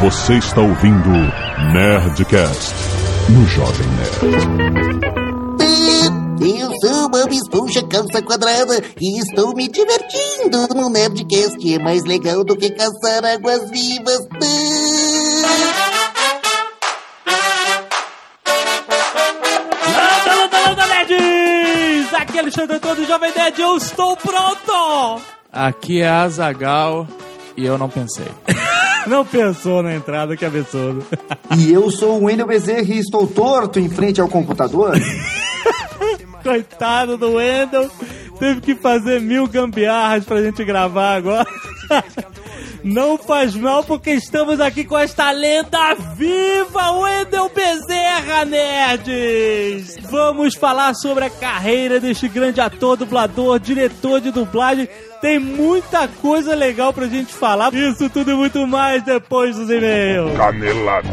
Você está ouvindo Nerdcast no Jovem Nerd. Eu sou Bob Esponja Calça Quadrada e estou me divertindo no Nerdcast. É mais legal do que caçar águas vivas. Landa, landa, landa, nerds! Aqui é Alexandre Antônio do Jovem Nerd, eu estou pronto! Aqui é Azagal e eu não pensei. Não pensou na entrada, que absurdo. E eu sou o Wendel Bezerra e estou torto em frente ao computador. Coitado do Wendel, teve que fazer mil gambiarras pra gente gravar agora. Não faz mal porque estamos aqui com esta lenda viva, Wendel Bezerra, nerds! Vamos falar sobre a carreira deste grande ator, dublador, diretor de dublagem. Tem muita coisa legal pra gente falar. Isso tudo e muito mais depois dos e-mails. Canelada.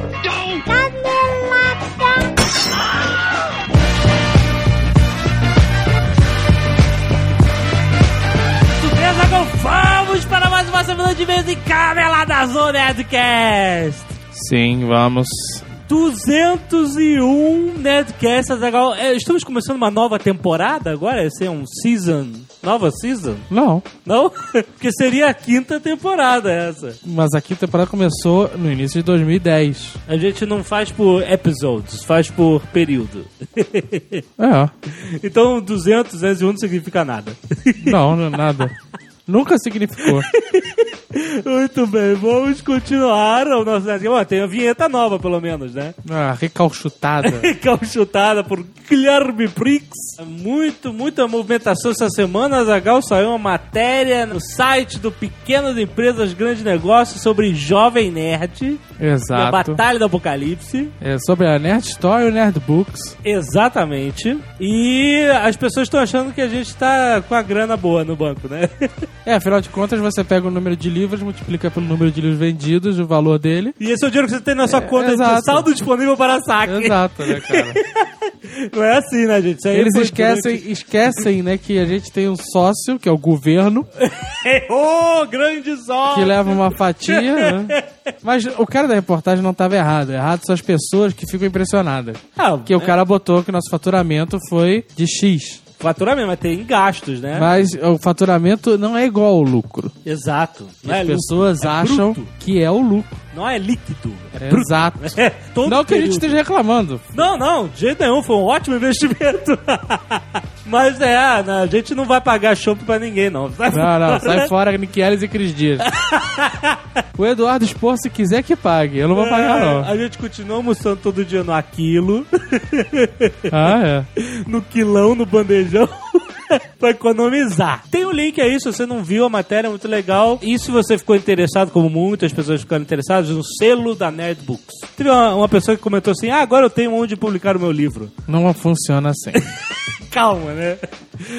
Beleza, agora vamos para mais uma semana de e-mails em Canelada Zona Nerdcast. Sim, vamos. 201 Nerdcast, Azaghal. É, estamos começando uma nova temporada agora? Esse é um season, nova season? Não, Não? Porque seria a quinta temporada essa. mas a temporada começou no início de 2010. A gente não faz por episodes, faz por período. É, então 200, 201 não significa nada. não, não, nada. Nunca significou. Muito bem, vamos continuar o nosso. Bom, tem a vinheta nova, pelo menos, né? Ah, recalchutada. Calchutada por Guilherme Briggs. Muito, muita movimentação essa semana. Zagal saiu uma matéria no site do Pequenas Empresas Grandes Negócios sobre Jovem Nerd. E a Exato. Batalha do Apocalipse. É sobre a Nerd Story e o Nerd Books. Exatamente. E as pessoas estão achando que a gente tá com a grana boa no banco, né? É, afinal de contas, você pega o número de livros, multiplica pelo número de livros vendidos, o valor dele. E esse é o dinheiro que você tem na sua conta de exato. saldo disponível para saque. Exato, né, cara? Não é assim, né, gente? Isso aí Eles esquecem, esquecem, né, que a gente tem um sócio, que é o governo, Ô, grande sol! que leva uma fatia, né? Mas o cara da reportagem não estava errado. Errado são as pessoas que ficam impressionadas. Ah, Porque o cara botou que o nosso faturamento foi de X. Faturamento, mas tem gastos, né? Mas o faturamento não é igual ao lucro. Exato. As é lucro, pessoas é acham bruto. que é o lucro. Não é líquido. É bruto. Exato. É, todo Não que a gente período. esteja reclamando. Não, não, de jeito nenhum, foi um ótimo investimento. Mas é, né, a gente não vai pagar chopp pra ninguém, não. Sai Não, não, fora. sai fora, Niqueles e Cris Dias. O Eduardo Expor, se quiser que pague. Eu não vou pagar, É, não. A gente continua almoçando todo dia no aquilo, Ah, é. no quilão, no bandejão. pra economizar. Tem um link aí, se você não viu a matéria, é muito legal. E se você ficou interessado, como muitas pessoas ficaram interessadas, no selo da Nerd Books. Teve uma, uma pessoa que comentou assim: Ah, agora eu tenho onde publicar o meu livro. Não funciona assim. Calma, né?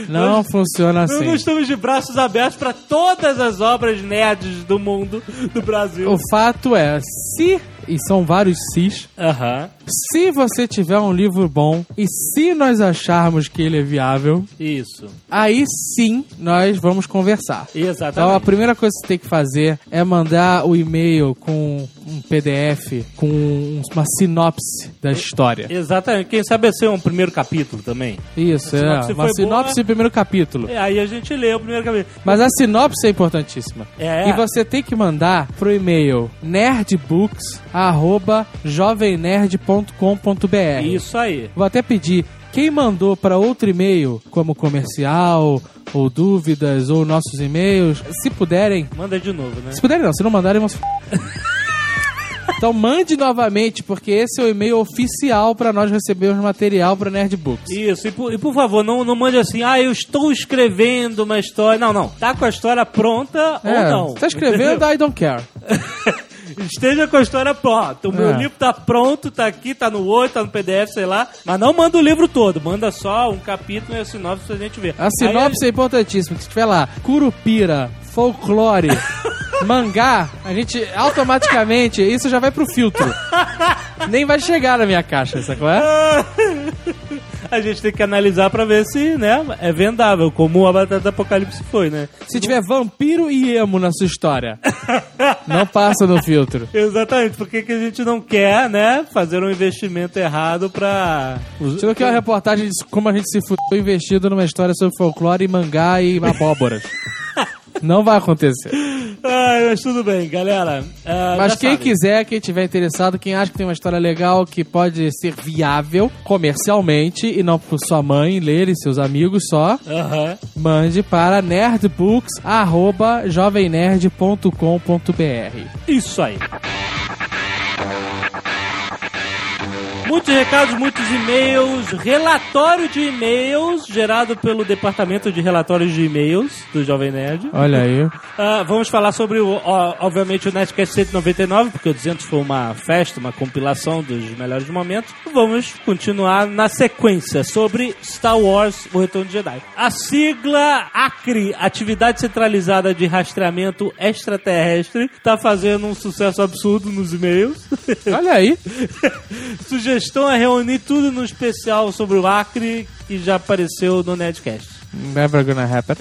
Não Nós- funciona Nós assim. estamos de braços abertos para todas as obras nerds do mundo, do Brasil. O fato é, se, e são vários sis, Aham, se você tiver um livro bom e se nós acharmos que ele é viável, isso. aí sim nós vamos conversar. Então a Exatamente. primeira coisa que você tem que fazer é mandar o e-mail com um PDF, com uma sinopse da história. Exatamente. Quem sabe ser um primeiro capítulo também. Isso, é. sinopse Uma foi sinopse do primeiro capítulo. E aí a gente lê o primeiro capítulo. Mas a sinopse é importantíssima. É. E você tem que mandar pro e-mail nerdbooks@jovemnerd.com.br. Isso aí. Vou até pedir quem mandou para outro e-mail, como comercial ou dúvidas ou nossos e-mails, se puderem, Manda de novo, né? se puderem não, se não mandarem, vão se Então mande novamente, porque esse é o e-mail oficial para nós recebermos material para Nerdbooks. Isso, e por, e por favor, não, não mande assim, ah, eu estou escrevendo uma história. Não, não. Tá com a história pronta ou não. Tá escrevendo, I don't care. Esteja com a história pronta. O meu É. livro tá pronto, tá aqui, tá no Word, tá no PDF, sei lá. Mas não manda o livro todo, manda só um capítulo e a sinopse pra gente ver. A sinopse é importantíssima, que se tiver lá, Curupira, folclore, mangá, a gente automaticamente, isso já vai pro filtro. Nem vai chegar na minha caixa, sacou? É? a gente tem que analisar pra ver se, né, é vendável, como a Batalha do Apocalipse foi, né? Se tiver vampiro e emo na sua história, não passa no filtro. Exatamente, porque que a gente não quer, né, fazer um investimento errado pra... Isso aqui é uma reportagem de como a gente se fudeu investido numa história sobre folclore, mangá e abóboras. Não vai acontecer. Ai, mas tudo bem, galera. Ah, Mas quem sabe. quiser, quem tiver interessado, quem acha que tem uma história legal que pode ser viável comercialmente e não por sua mãe ler e seus amigos só, mande para nerdbooks@jovemnerd.com.br. Isso aí. Muitos recados, muitos e-mails, relatório de e-mails gerado pelo departamento de relatórios de e-mails do Jovem Nerd. Olha aí. Ah, vamos falar sobre, o, obviamente, o Nerdcast 199, porque o 200 foi uma festa, uma compilação dos melhores momentos. Vamos continuar na sequência sobre Star Wars, O Retorno de Jedi. A sigla ACRE, Atividade Centralizada de Rastreamento Extraterrestre, tá fazendo um sucesso absurdo nos e-mails. Olha aí. Sugestão é reunir tudo no especial sobre o Acre, que já apareceu no Nerdcast. Never gonna happen.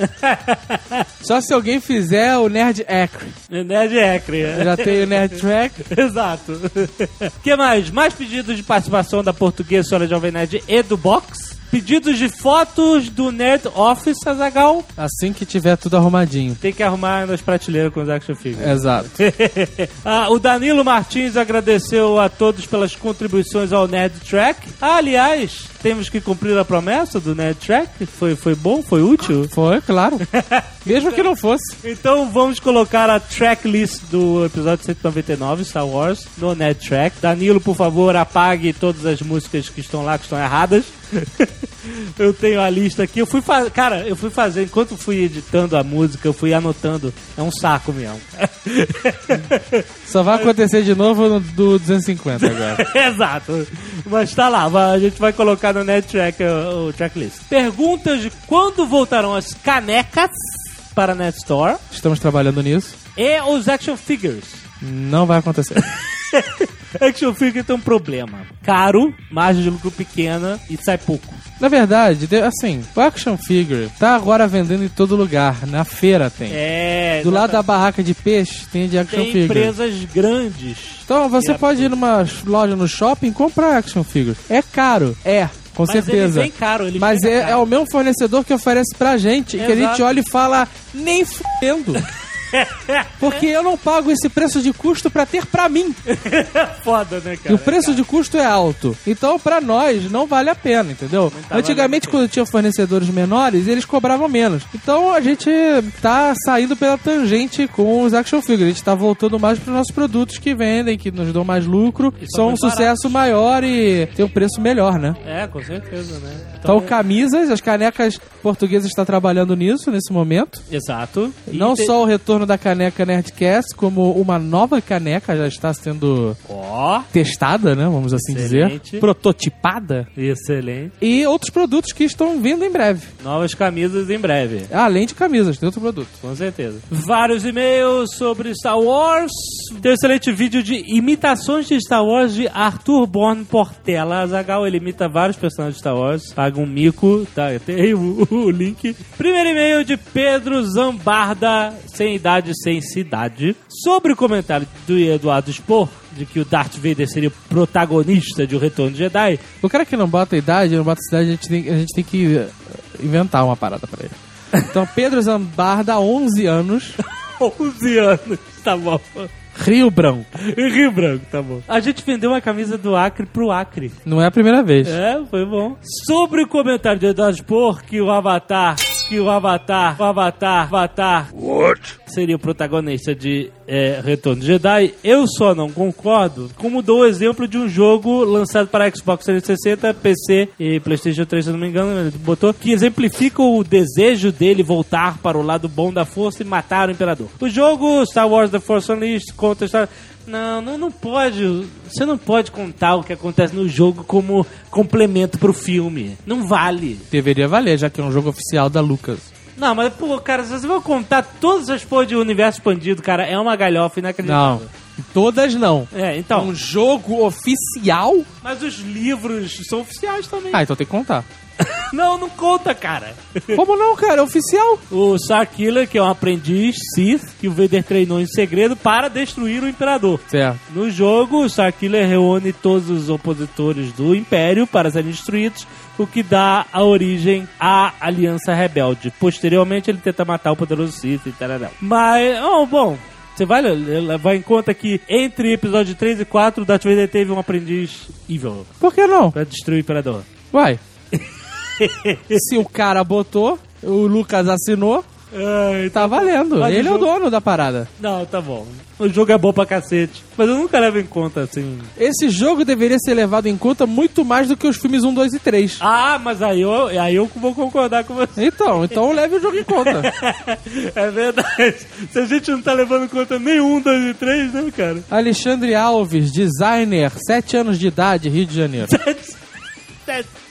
Só se alguém fizer o Nerd Acre. Nerd Acre. Já tem o Nerd Track. Exato. O que mais? Mais pedidos de participação da Portuguesa Senhora Jovem Nerd e do Box. Pedidos de fotos do Nerd Office, Azagal. Assim que tiver tudo arrumadinho. Tem que arrumar nas prateleiras com os action figures. Exato. Ah, o Danilo Martins agradeceu a todos pelas contribuições ao Nerd Track. Ah, aliás, temos que cumprir a promessa do Nerd Track. Foi, foi bom? Foi útil? Foi, claro. Mesmo que não fosse. Então vamos colocar a tracklist do episódio 199, Star Wars, no Net Track. Danilo, por favor, apague todas as músicas que estão lá, que estão erradas. eu tenho a lista aqui. Eu fui fa- Cara, eu fui fazer, enquanto fui editando a música, eu fui anotando. É um saco mesmo. Só vai acontecer de novo no do 250 agora. Exato. Mas tá lá, a gente vai colocar no Net Track o, o tracklist. Perguntas de quando voltarão as canecas para a Net Store Estamos trabalhando nisso. e os action figures. Não vai acontecer. Action figure tem um problema. Caro, margem de lucro pequena e sai pouco. Na verdade, de- assim, o Action Figure tá agora vendendo em todo lugar. Na feira tem. É. Do lado da barraca de peixe tem de Action tem Figure. empresas grandes. Então você pode ir numa loja no shopping e comprar Action Figure. É caro. É, com Mas certeza. ele vem caro, ele Mas chega é, caro. é o mesmo fornecedor que oferece pra gente. Que a gente Exato. olha e fala, nem fudendo. Porque eu não pago esse preço de custo pra ter pra mim. Foda, né, E cara? o preço de custo é alto. Então, pra nós, não vale a pena, entendeu? tá Antigamente, quando tinha fornecedores menores, eles cobravam menos. Então, a gente tá saindo pela tangente com os action figures. A gente tá voltando mais pros nossos produtos que vendem, que nos dão mais lucro, E são um sucesso maior e tem um preço melhor, né? É, com certeza, né? Então, camisas, as canecas portuguesas está trabalhando nisso nesse momento. Exato. E Não te- só o retorno da caneca Nerdcast, como uma nova caneca já está sendo Ó, testada, né? Vamos assim Excelente. dizer. Prototipada. excelente. E outros produtos que estão vindo em breve. Novas camisas em breve. Além de camisas, tem outro produto. Com certeza. Vários e-mails sobre Star Wars. Tem um excelente vídeo de imitações de Star Wars de Arthur Born Portela. Azagal, ele imita vários personagens de Star Wars. Paga um mico, tá? Tem o, o link. Primeiro e-mail de Pedro Zambarda, sem idade, sem cidade. Sobre o comentário do Eduardo Spor, de que o Darth Vader seria o protagonista de O Retorno de Jedi. O cara que não bota idade, não bota cidade, a gente tem, a gente tem que eh, inventar uma parada pra ele. Então, Pedro Zambarda, 11 anos, 11 anos, tá bom. Rio Branco. Rio Branco, tá bom. A gente vendeu uma camisa do Acre pro Acre. Não é a primeira vez. É, foi bom. Sobre o comentário de Eduardo Spor que o Avatar, que o Avatar, o Avatar, Avatar seria o protagonista de é, Retorno de Jedi, eu só não concordo, como dou o exemplo de um jogo lançado para Xbox 360, PC e PlayStation 3, se eu não me engano, ele botou, que exemplifica o desejo dele voltar para o lado bom da força e matar o Imperador. O jogo Star Wars The Force Unleashed conta a história... Não, não, não pode. Você não pode contar o que acontece no jogo como complemento pro filme. Não vale. Deveria valer, já que é um jogo oficial da Lucas. Não, mas, pô, cara, se você vai contar todas as porras de universo expandido, cara, é uma galhofa inacreditável. Não. Todas não. É, então. Um jogo oficial? Mas os livros são oficiais também. Ah, então tem que contar. Não, não conta, cara. Como não, cara? É oficial. O Starkiller, que é um aprendiz Sith, que o Vader treinou em segredo para destruir o Imperador. Certo. No jogo, o Starkiller reúne todos os opositores do Império para serem destruídos, o que dá a origem à Aliança Rebelde. Posteriormente, ele tenta matar o poderoso Sith e tal. Mas, oh, bom, você vai levar em conta que entre episódio 3 e 4, o Darth Vader teve um aprendiz evil Por que não? para destruir o Imperador. Uai. Se o cara botou, o Lucas assinou, Ai, tá valendo. Mas o Ele é o jogo- dono da parada. Não, tá bom. O jogo é bom pra cacete. Mas eu nunca levo em conta, assim. Esse jogo deveria ser levado em conta muito mais do que os filmes 1, 2 e 3. Ah, mas aí eu, aí eu vou concordar com você. Então, então leve o jogo em conta. É verdade. Se a gente não tá levando em conta nenhum, dois e três, né, cara? Alexandre Alves, designer, 7 anos de idade, Rio de Janeiro.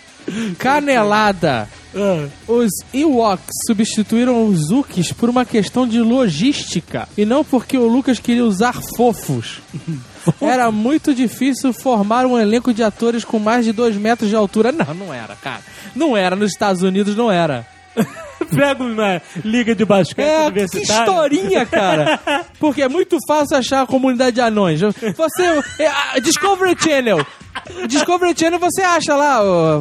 Canelada. Ah, Os Ewoks substituíram os Zooks por uma questão de logística e não porque o Lucas queria usar fofos. Era muito difícil formar um elenco de atores com mais de 2 metros de altura. Não, não era, cara. Não era. Nos Estados Unidos não era. Pega uma liga de basquete É, que universitária. historinha, cara. Porque é muito fácil achar a comunidade de anões. Você. é, Discovery Channel. Discovery Channel você acha lá o,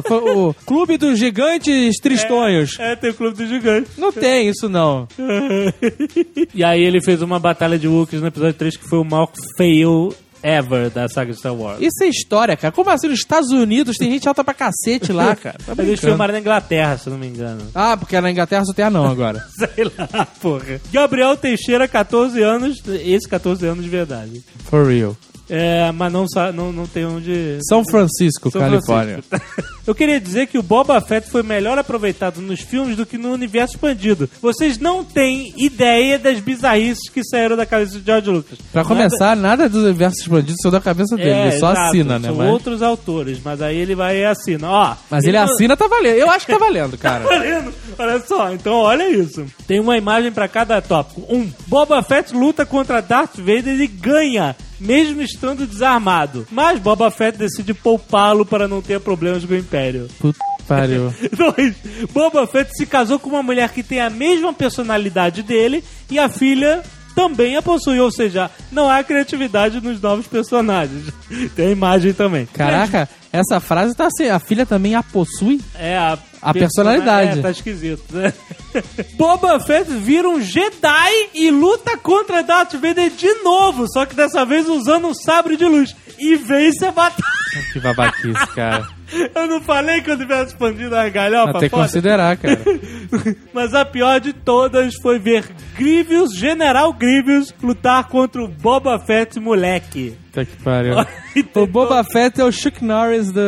o Clube dos Gigantes Tristonhos. É, tem o Clube dos Gigantes. Não tem isso, não. e aí ele fez uma batalha de Wookiees no episódio 3 que foi o maior fail ever da saga Star Wars. Isso é história, cara. Como assim nos Estados Unidos tem gente alta pra cacete lá, cara? Tá eles filmaram na Inglaterra, se eu não me engano. Ah, porque na Inglaterra só tem anão agora. Sei lá, porra. Gabriel Teixeira, 14 anos. Esse 14 anos de verdade. For real. É, mas não, não, não tem onde. São Francisco, São Califórnia. Francisco. Eu queria dizer que o Boba Fett foi melhor aproveitado nos filmes do que no universo expandido. Vocês não têm ideia das bizarrices que saíram da cabeça de George Lucas. Pra começar, nada dos universos expandidos saiu da cabeça dele. É, ele só exato, assina, né? São Mas, outros autores, mas aí ele vai e assina. Ó, mas ele então- assina, tá valendo. Eu acho que tá valendo, cara. Tá vendo? Olha só, então olha isso. Tem uma imagem pra cada tópico. Um, Boba Fett luta contra Darth Vader e ganha, mesmo estando desarmado. Mas Boba Fett decide poupá-lo para não ter problemas com o Império. Puta pariu. Dois, Boba Fett se casou com uma mulher que tem a mesma personalidade dele e a filha também a possui, ou seja, não há criatividade nos novos personagens. Tem a imagem também. Caraca, essa frase tá assim. A filha também a possui? É a, A personalidade. É, tá esquisito, né? Boba Fett vira um Jedi e luta contra Darth Vader de novo, só que dessa vez usando um sabre de luz. E vence a batalha. Que babaquice, cara. Eu não falei que eu tivesse expandido a galhofa, tem que considerar, cara. Mas a pior de todas foi ver Grievous, General Grievous, lutar contra o Boba Fett moleque. Puta que pariu. O tentou- Boba Fett é o Chuck Norris do,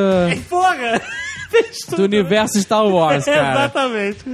Porra! Do universo Star Wars, cara. Exatamente.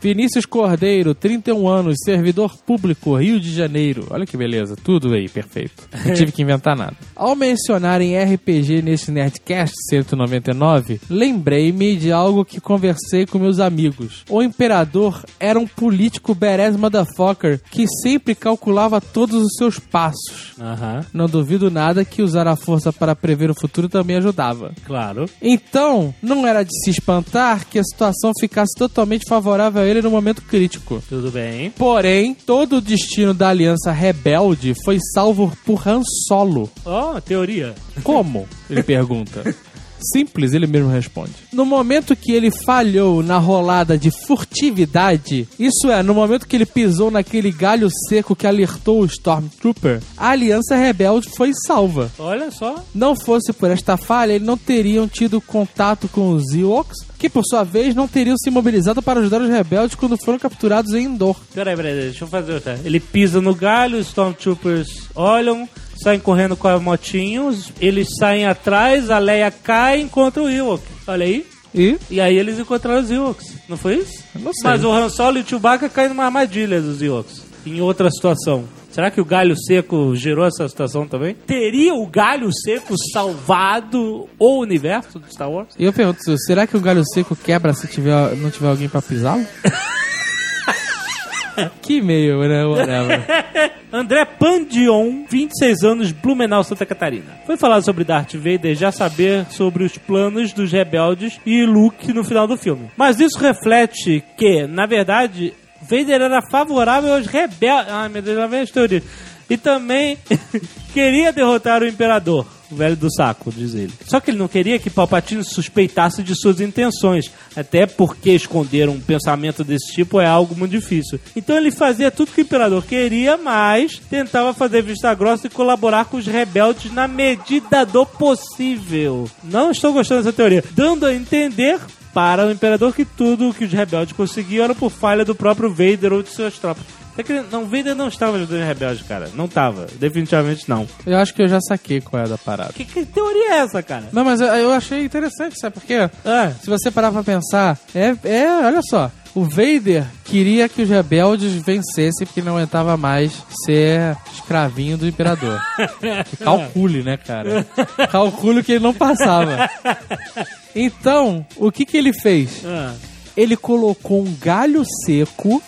Vinícius Cordeiro, 31 anos, servidor público, Rio de Janeiro. Olha que beleza, tudo aí, perfeito. Não tive que inventar nada. Ao mencionarem RPG nesse Nerdcast 199, lembrei-me de algo que conversei com meus amigos. O Imperador era um político badass motherfucker que sempre calculava todos os seus passos. Aham, Não duvido nada que usar a força para prever o futuro também ajudava. claro. Então, não era de se espantar que a situação ficasse totalmente favorável a ele no momento crítico. Tudo bem. Porém, todo o destino da aliança rebelde foi salvo por Han Solo. Ó, teoria. Como? Ele pergunta. Simples, ele mesmo responde. No momento que ele falhou na rolada de furtividade, isso é, no momento que ele pisou naquele galho seco que alertou o Stormtrooper, a aliança rebelde foi salva. Olha só. Não fosse por esta falha, eles não teriam tido contato com os Ewoks, que por sua vez não teriam se mobilizado para ajudar os rebeldes quando foram capturados em Endor. Peraí, peraí, deixa eu fazer outra. Ele pisa no galho, os Stormtroopers olham, saem correndo com a motinho, os- eles saem atrás, a Leia cai e encontra o Ewok. Olha aí. E? E aí eles encontraram os Ewoks, não foi isso? Não sei. Mas o Han Solo e o Chewbacca caem numa armadilha dos Ewoks, em outra situação. Será que o galho seco gerou essa situação também? Teria o galho seco salvado o universo do Star Wars? E eu pergunto, será que o galho seco quebra se tiver, não tiver alguém pra pisá-lo? Que e-mail, né? Whatever. André Pandion, 26 anos, Blumenau, Santa Catarina. Foi falar sobre Darth Vader já saber sobre os planos dos rebeldes e Luke no final do filme. Mas isso reflete que, na verdade, Vader era favorável aos rebeldes. Ai, meu Deus, lá vem a história. E também queria derrotar o Imperador. O velho do saco, diz ele. Só que ele não queria que Palpatine suspeitasse de suas intenções. Até porque esconder um pensamento desse tipo é algo muito difícil. Então ele fazia tudo que o Imperador queria, mas tentava fazer vista grossa e colaborar com os rebeldes na medida do possível. Não estou gostando dessa teoria. Dando a entender para o Imperador que tudo o que os rebeldes conseguiam era por falha do próprio Vader ou de suas tropas. Tá querendo- Não, Vader não estava ajudando os rebeldes, cara. Não tava. Definitivamente não. Eu acho que eu já saquei qual é da parada. Que, que teoria é essa, cara? Não, mas eu, eu achei interessante, sabe por quê? Ah, Se você parar pra pensar, é, é, olha só. O Vader queria que os rebeldes vencessem porque não aguentava mais ser escravinho do imperador. Calcule, né, cara? Calcule que ele não passava. Então, o que que ele fez? ah. Ele colocou um galho seco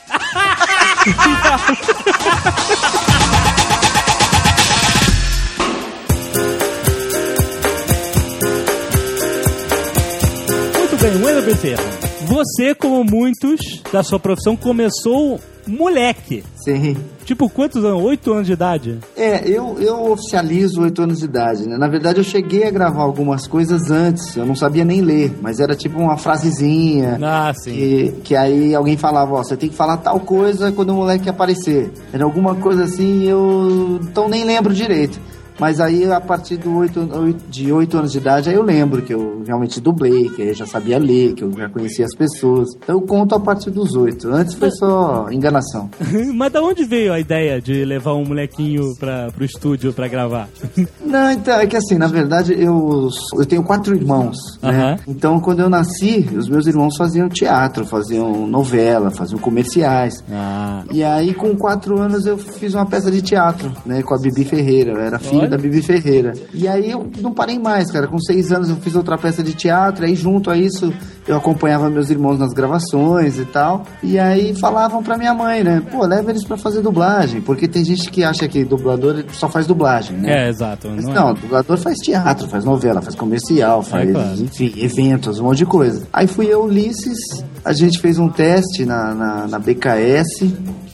Muito bem, Wendel Bezerra. Você, como muitos da sua profissão, começou moleque. Sim. Tipo, quantos anos? Oito anos de idade? É, eu, eu oficializo oito anos de idade, né? Na verdade, eu cheguei a gravar algumas coisas antes, eu não sabia nem ler, mas era tipo uma frasezinha. Ah, sim. Que, que aí alguém falava, ó, você tem que falar tal coisa quando o moleque aparecer. Era alguma coisa assim, eu então nem lembro direito. Mas aí, a partir do oito, oito- de oito anos de idade, aí eu lembro que eu realmente dublei, que eu já sabia ler, que eu já conhecia as pessoas. Então eu conto a partir dos oito. Antes foi só enganação. Mas da onde veio a ideia de levar um molequinho pra, pro estúdio pra gravar? Não, então, é que assim, na verdade, eu, eu tenho quatro irmãos, né? Então, quando eu nasci, os meus irmãos faziam teatro, faziam novela, faziam comerciais. Ah. E aí, com quatro anos, eu fiz uma peça de teatro, né? Com a Bibi Ferreira. Eu era filho da Bibi Ferreira. E aí, eu não parei mais, cara. Com seis anos, eu fiz outra peça de teatro. Aí, junto a isso, eu acompanhava meus irmãos nas gravações e tal. E aí, falavam pra minha mãe, né? Pô, leva eles pra fazer dublagem. Porque tem gente que acha que dublador só faz dublagem, né? É, exato. Mas Não, não, é. o dublador faz teatro, faz novela, faz comercial, faz, claro. enfim, eventos, um monte de coisa. Aí fui eu, Ulisses, a gente fez um teste na, na, na BKS.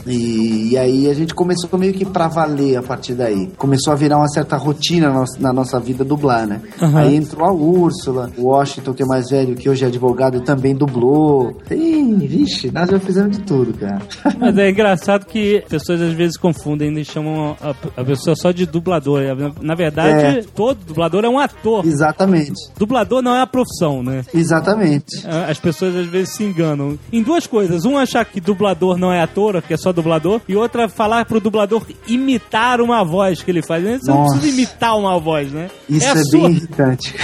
E, e aí a gente começou meio que pra valer a partir daí. Começou a virar uma certa rotina na nossa, na nossa vida dublar, né? Aí entrou a Úrsula, o Washington, que é mais velho, que hoje é advogado, também dublou. Tem, vixe, nós já fizemos de tudo, cara. Mas é engraçado que pessoas às vezes confundem e chamam a, a pessoa só de dublador. Na, na verdade, É. todo dublador é um ator. Exatamente, Dublador não é a profissão, né? exatamente. As pessoas às vezes se enganam. Em duas coisas. Um, achar que dublador não é ator, que é só dublador. E outra, falar pro dublador imitar uma voz que ele faz. Você não Nossa. precisa imitar uma voz, né? Isso é, sua. bem irritante.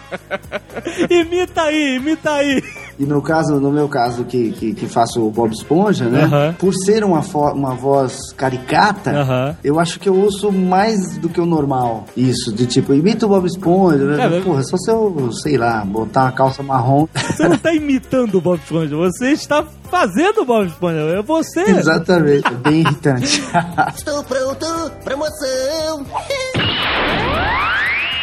imita aí, imita aí. E no caso, no meu caso, que, que, que faço o Bob Esponja, né? Aham. Por ser uma, uma voz caricata, Aham. eu acho que eu ouço mais do que o normal. Isso, de tipo, imita o Bob Esponja. né? Cara, Porra, só se eu, sei lá, botar uma calça marrom. Você não tá imitando o Bob Esponja, você está fazendo o Bob Esponja. É você. Exatamente, é bem irritante. Estou pronto, promoção.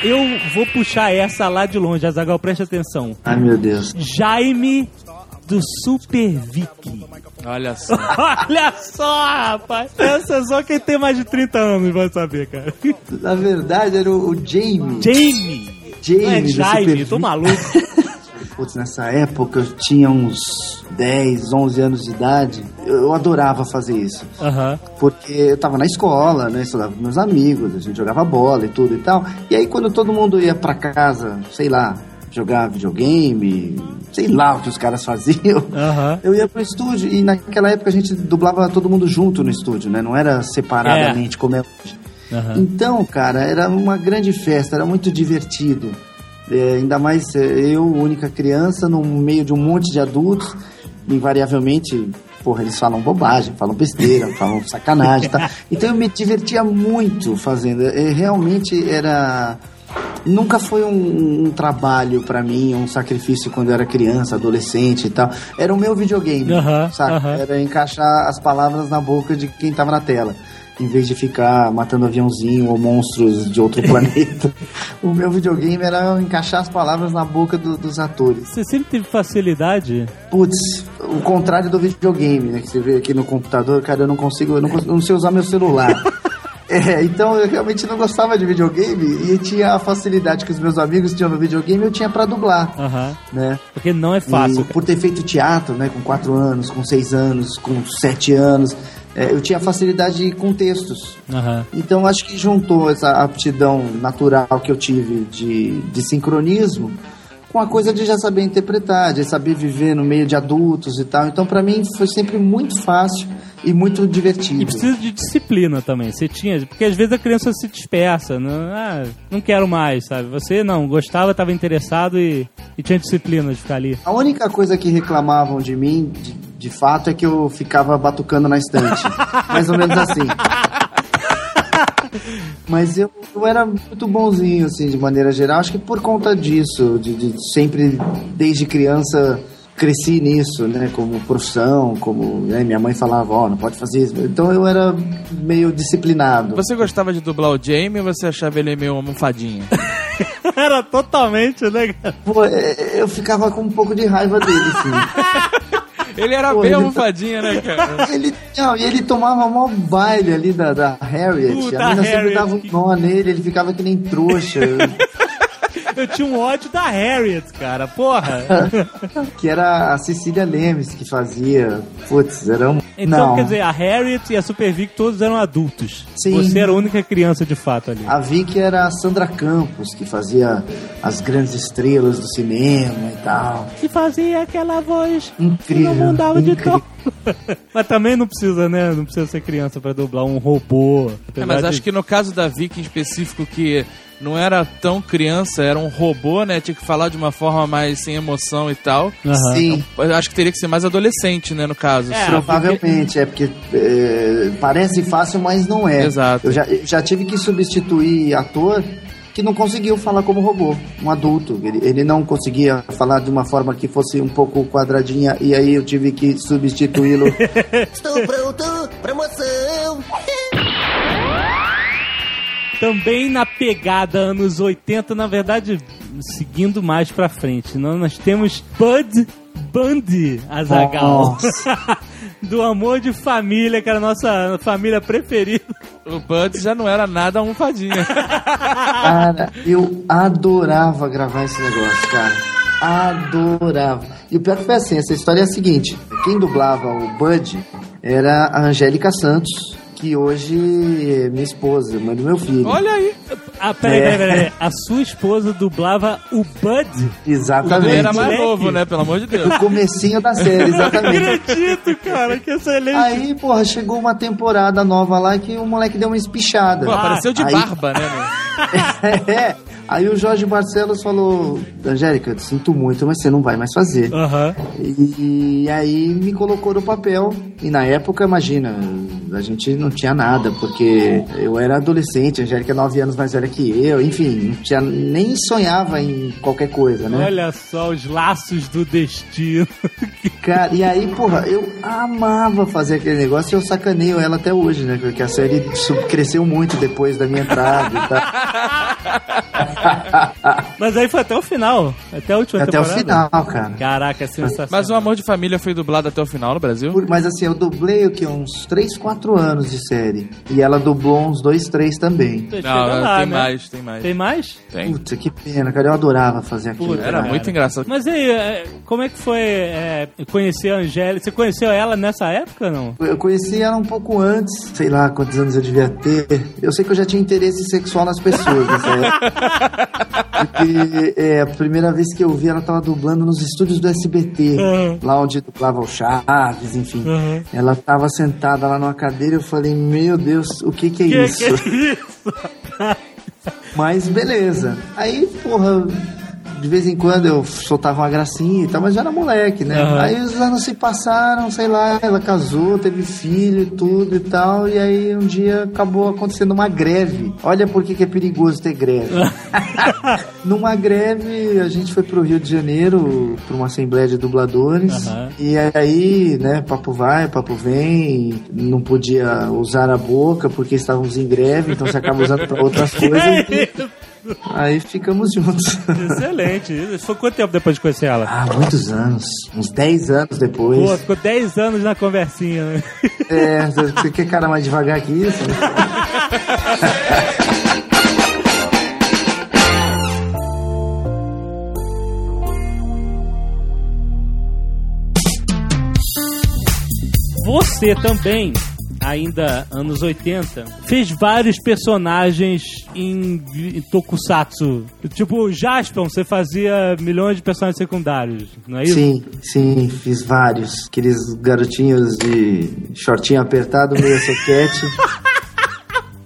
Eu vou puxar essa lá de longe, Azagal, preste atenção. Ai, meu Deus. Jaime do Super Vic. Olha só. Olha só, rapaz. Essa é só quem tem mais de 30 anos vai saber, cara. Na verdade, era o, o Jamie. Jamie. Jamie Não é do Jaime, Super tô maluco. Putz, nessa época eu tinha uns 10, 11 anos de idade. Eu adorava fazer isso. Aham. Porque eu tava na escola, né? Estudava com meus amigos, a gente jogava bola e tudo e tal. E aí quando todo mundo ia pra casa, sei lá, jogar videogame, sei lá o que os caras faziam. Aham. Eu ia pro estúdio e naquela época a gente dublava todo mundo junto no estúdio, né? Não era separadamente como é hoje. Aham. Então, cara, era uma grande festa, era muito divertido. É, ainda mais é, eu, única criança, no meio de um monte de adultos, invariavelmente, porra, eles falam bobagem, falam besteira, falam sacanagem, tá? Então eu me divertia muito fazendo. É, realmente era nunca foi um, um trabalho pra mim, um sacrifício quando eu era criança, adolescente e tal. Era o meu videogame, Aham, sabe? Era encaixar as palavras na boca de quem tava na tela. Em vez de ficar matando aviãozinho ou monstros de outro planeta. O meu videogame era encaixar as palavras na boca do- dos atores. Você sempre teve facilidade? Putz, o contrário do videogame, né? Que você vê aqui no computador, cara, eu não consigo, eu não, cons- eu não sei usar meu celular. É, então eu realmente não gostava de videogame e tinha a facilidade que os meus amigos tinham no videogame, eu tinha pra dublar, Aham. né? Porque não é fácil. E por ter feito teatro, né, com 4 anos, com 6 anos, com 7 anos, é, eu tinha facilidade com textos. Aham. Então acho que juntou essa aptidão natural que eu tive de, de sincronismo com a coisa de já saber interpretar, de saber viver no meio de adultos e tal. Então pra mim foi sempre muito fácil e muito divertido. E precisa de disciplina também. Você tinha. Porque às vezes a criança se dispersa. Não, ah, não quero mais, sabe? Você não, gostava, estava interessado e, e tinha disciplina de ficar ali. A única coisa que reclamavam de mim, de, de fato, é que eu ficava batucando na estante. Mais ou menos assim. Mas eu, eu era muito bonzinho, assim, de maneira geral. Acho que por conta disso, de, de sempre, desde criança, cresci nisso, né? Como profissão, como... né, minha mãe falava, ó, não pode fazer isso. Então eu era meio disciplinado. Você gostava de dublar o Jamie ou você achava ele meio almofadinha? Era totalmente, né, cara? Pô, é, eu ficava com um pouco de raiva dele, assim. Ele era Pô, bem ele- almofadinha, né, cara? Ele, não, e ele tomava mó baile ali da, da Harriet. Puta, a mina sempre Harriet, dava um nó nele, ele ficava que nem trouxa. Eu tinha um ódio da Harriet, cara. Porra. que era a Cecília Lemes que fazia. Putz, era um. Então, não. quer dizer, a Harriet e a Super Vic todos eram adultos. Sim. Você era a única criança de fato ali. A Vicky era a Sandra Campos, que fazia as grandes estrelas do cinema e tal. Que fazia aquela voz Incrível, que não mudava de tom. Mas também não precisa, né? Não precisa ser criança pra dublar um robô. É, mas acho que no caso da Vicky em específico, que não era tão criança, era um robô, né? Tinha que falar de uma forma mais sem emoção e tal. Aham. Sim, Eu acho que teria que ser mais adolescente, né, no caso. É, provavelmente. É porque é, parece fácil, mas não é. Exato. Eu já, já tive que substituir ator que não conseguiu falar como robô, um adulto. Ele, ele não conseguia falar de uma forma que fosse um pouco quadradinha, e aí eu tive que substituí-lo. Estou pronto, promoção. Também na pegada anos 80, na verdade, seguindo mais pra frente, nós, nós temos Bud Bundy, Azagal. Do amor de família, que era a nossa família preferida. O Bud já não era nada almofadinha. Cara, eu adorava gravar esse negócio, cara. Adorava. E o pior que foi assim, essa história é a seguinte. Quem dublava o Bud era a Angélica Santos, que hoje é minha esposa, mãe do meu filho. Olha aí. Ah, peraí, É. peraí, peraí. A sua esposa dublava o Bud? Exatamente. Ele era mais novo, né? Pelo amor de Deus. No comecinho da série, exatamente. acredito, cara, que excelente. Aí, porra, chegou uma temporada nova lá que o moleque deu uma espichada. Pô, apareceu de Aí- barba, né? é. Aí o Jorge Barcelos falou: Angélica, eu sinto muito, mas você não vai mais fazer. Aham. E, aí me colocou no papel. E na época, imagina, a gente não tinha nada, porque eu era adolescente, a Angélica é nove anos mais velha que eu, enfim, não tinha, nem sonhava em qualquer coisa, né? Olha só os laços do destino. Cara, e aí, porra, eu amava fazer aquele negócio e eu sacaneio ela até hoje, né? Porque a série cresceu muito depois da minha entrada e tal. Mas aí foi até o final. Até a última Até o temporada. final, cara. Caraca, é sensacional. Mas o Amor de Família foi dublado até o final no Brasil? Por- Mas assim, eu dublei o quê? Uns 3, 4 anos de série. E ela dublou uns 2, 3 também. Chega Não, lá, tem né? mais, tem mais. Tem mais? Tem. Puta, que pena, cara. Eu adorava fazer aquilo. Puta, Era cara. muito engraçado. Mas aí, é, como é que foi é, conhecer a Angélica? Você conheceu ela nessa época, não? Eu conheci ela um pouco antes, sei lá quantos anos eu devia ter. Eu sei que eu já tinha interesse sexual nas pessoas nessa época. Porque é, a primeira vez que eu vi ela tava dublando nos estúdios do SBT, Uhum. lá onde dublava o Chaves, enfim. Uhum. Ela tava sentada lá numa cadeira e eu falei, meu Deus, o que que é Que isso? que é isso? Mas beleza. Aí, porra, de vez em quando eu soltava uma gracinha e tal, mas já era moleque, né? Aham. Aí os anos se passaram, sei lá, ela casou, teve filho e tudo e tal, e aí um dia acabou acontecendo uma greve. Olha por que, que é perigoso ter greve. Numa greve, a gente foi pro Rio de Janeiro, pra uma assembleia de dubladores, Aham. e aí, né, papo vai, papo vem, não podia usar a boca porque estávamos em greve, então você acaba usando pra outras coisas. Aí ficamos juntos. Excelente. Isso Foi quanto tempo depois de conhecer ela? Ah, muitos anos. Uns 10 anos depois. Pô, ficou 10 anos na conversinha, né? É, você quer cara mais devagar que isso? Você também, ainda anos 80, fez vários personagens em, em Tokusatsu. Tipo, o Jaspion, você fazia milhões de personagens secundários, não é isso? Sim, sim, fiz vários. Aqueles garotinhos de shortinho apertado, meia soquete.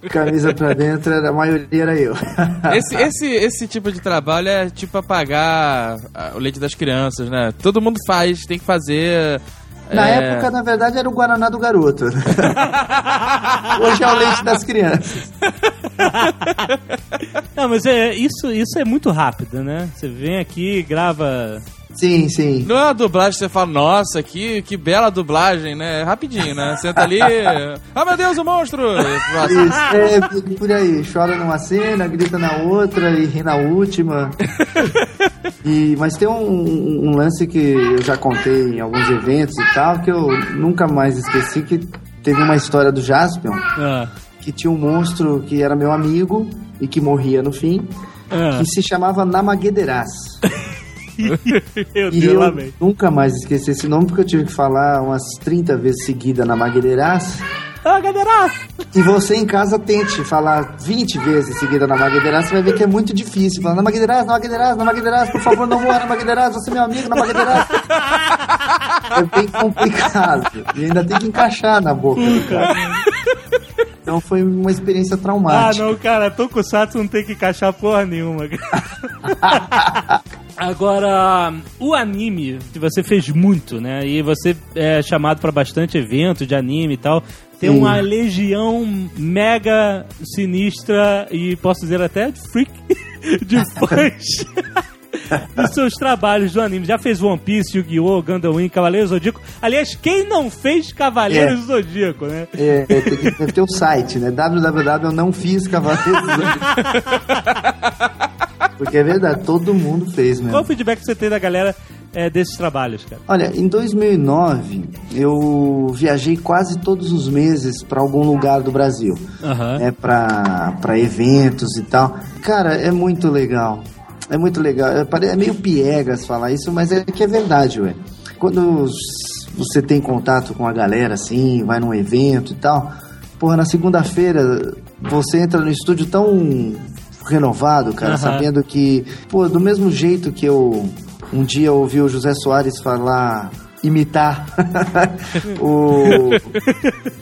Camisa pra dentro, a maioria era eu. Esse, esse, esse tipo de trabalho é tipo apagar o leite das crianças, né? Todo mundo faz, tem que fazer. Na é, época, na verdade, era o Guaraná do garoto. Hoje é o leite das crianças. Não, mas é, isso, isso é muito rápido, né? Você vem aqui, grava. Sim, sim. Não é uma dublagem que você fala, nossa, que, que bela dublagem, né? É Rapidinho, né? Senta ali. Ah, meu Deus, o monstro! Isso, é por aí. Chora numa cena, grita na outra e ri na última. E, mas tem um, um lance que eu já contei em alguns eventos e tal, que eu nunca mais esqueci, que teve uma história do Jaspion, Ah, que tinha um monstro que era meu amigo e que morria no fim, ah. que se chamava Namaguederas. Meu E Deus, eu vem. nunca mais esqueci esse nome, porque eu tive que falar umas 30 vezes seguida. Ah, galera! E você em casa tente falar 20 vezes seguida na Magueiras, você vai ver que é muito difícil. Falar na Magueiras, na Magueiras, na Magueiras, por favor, não morra na Magueiras, você é meu amigo na Magueiras. É bem complicado. E ainda tem que encaixar na boca do cara. Então foi uma experiência Ah, traumática. não, cara, Tokusatsu não tem que encaixar porra nenhuma. Agora, o anime, que você fez muito, né? E você é chamado pra bastante evento de anime e tal. Tem uma legião mega sinistra e posso dizer até freak de fãs dos seus trabalhos do anime. Já fez One Piece, Yu-Gi-Oh!, Gundam Wing, Cavaleiros do Zodíaco. Aliás, quem não fez Cavaleiros É. do Zodíaco, né? É, é, tem que ter o site, né? www eu não fiz Cavaleiros do Zodíaco. Porque é verdade, todo mundo fez mesmo. Qual o feedback que você tem da galera é, desses trabalhos, cara? Olha, em 2009 eu viajei quase todos os meses para algum lugar do Brasil, Aham. é para para eventos e tal. Cara, é muito legal. É muito legal. É, é meio piegas falar isso, mas é que é verdade, ué. Quando você tem contato com a galera assim, vai num evento e tal, porra, na segunda-feira você entra no estúdio tão renovado, cara, Aham. sabendo que, pô, do mesmo jeito que eu um dia ouvi o José Soares falar, imitar o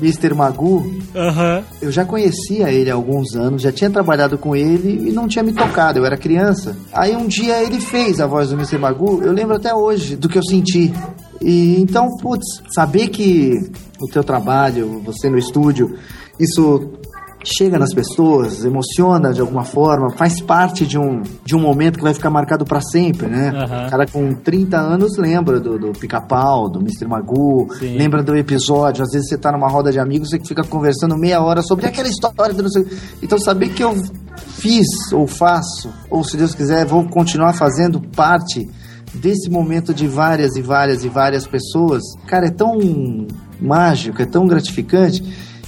Mr. Magu, Aham. eu já conhecia ele há alguns anos, já tinha trabalhado com ele e não tinha me tocado, eu era criança. Aí um dia ele fez a voz do Mr. Magu, eu lembro até hoje do que eu senti. E então, putz, saber que o teu trabalho, você no estúdio, isso chega nas pessoas, emociona de alguma forma, faz parte de um, de um momento que vai ficar marcado pra sempre, né? Aham. O cara com 30 anos lembra do, do Pica-Pau, do Mr. Magu, Sim. lembra do episódio. Às vezes você tá numa roda de amigos e fica conversando meia hora sobre aquela história. Então saber que eu fiz ou faço, ou se Deus quiser, vou continuar fazendo parte desse momento de várias e várias e várias pessoas, cara, é tão mágico, é tão gratificante.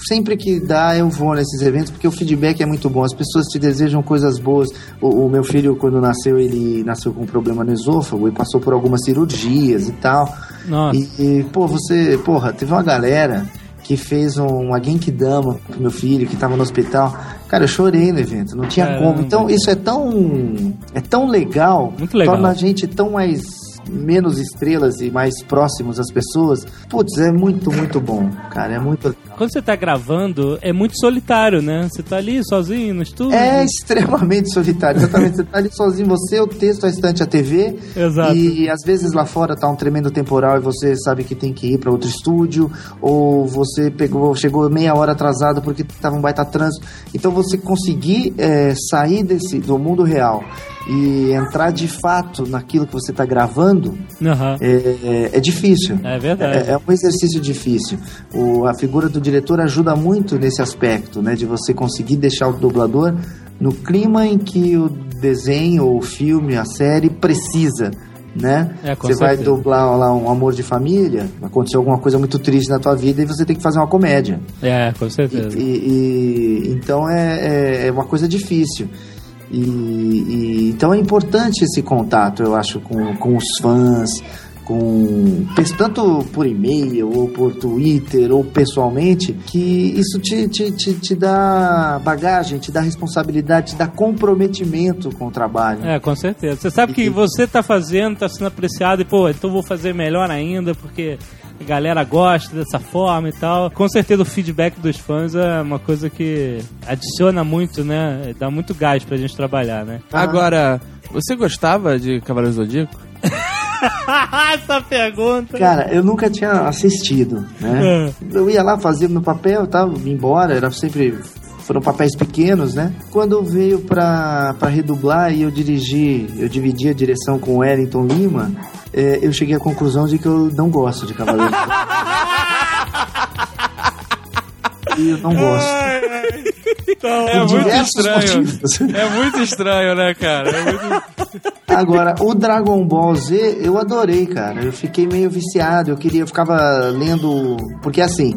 Sempre que dá, eu vou nesses eventos, porque o feedback é muito bom. As pessoas te desejam coisas boas. O, o meu filho, quando nasceu, ele nasceu com um problema no esôfago e passou por algumas cirurgias e tal. Nossa. E, e, pô, você, porra, teve uma galera que fez um, uma Genkidama pro meu filho que tava no hospital. Cara, eu chorei no evento, não tinha Caramba. como. Então, isso é tão é tão legal, Muito legal. torna a gente tão mais menos estrelas e mais próximos às pessoas. Putz, é muito, muito bom, cara, é muito quando você tá gravando, é muito solitário, né? Você tá ali sozinho no estúdio. É extremamente solitário, exatamente. Você tá ali sozinho, você, o texto, a estante, a TV. Exato. E às vezes lá fora tá um tremendo temporal e você sabe que tem que ir para outro estúdio, ou você pegou, chegou meia hora atrasado porque tava um baita trânsito. Então você conseguir é, sair desse do mundo real e entrar de fato naquilo que você está gravando Aham. é, é- é difícil. É verdade. É, é um exercício difícil. O, a figura do diretor ajuda muito nesse aspecto, né? De você conseguir deixar o dublador no clima em que o desenho, ou o filme, a série precisa. Né? É, você vai certeza. dublar lá um amor de família, aconteceu alguma coisa muito triste na tua vida e você tem que fazer uma comédia. É, com certeza. E, e- então é, é, é uma coisa difícil. E, e- então é importante esse contato, eu acho, com, com os fãs, com tanto por e-mail ou por Twitter ou pessoalmente, que isso te, te, te, te dá bagagem, te dá responsabilidade, te dá comprometimento com o trabalho. É, com certeza. Você sabe que você tá fazendo, tá sendo apreciado e, pô, então vou fazer melhor ainda, porque a galera gosta dessa forma e tal. Com certeza o feedback dos fãs é uma coisa que adiciona muito, né? Dá muito gás pra gente trabalhar, né? Agora, você gostava de Cavaleiro do Zodíaco? Essa pergunta. Cara, eu nunca tinha assistido, né? Eu ia lá fazer meu papel, tava ia embora, era sempre foram papéis pequenos, né? Quando veio pra, pra redublar e eu dirigi, eu dividi a direção com o Wellington Lima, é, eu cheguei à conclusão de que eu não gosto de Cavaleiro. e eu não gosto. Então, É muito estranho. motivos. É muito estranho, né, cara? É muito... Agora, o Dragon Ball Z, eu adorei, cara. Eu fiquei meio viciado. Eu queria, eu ficava lendo. Porque assim,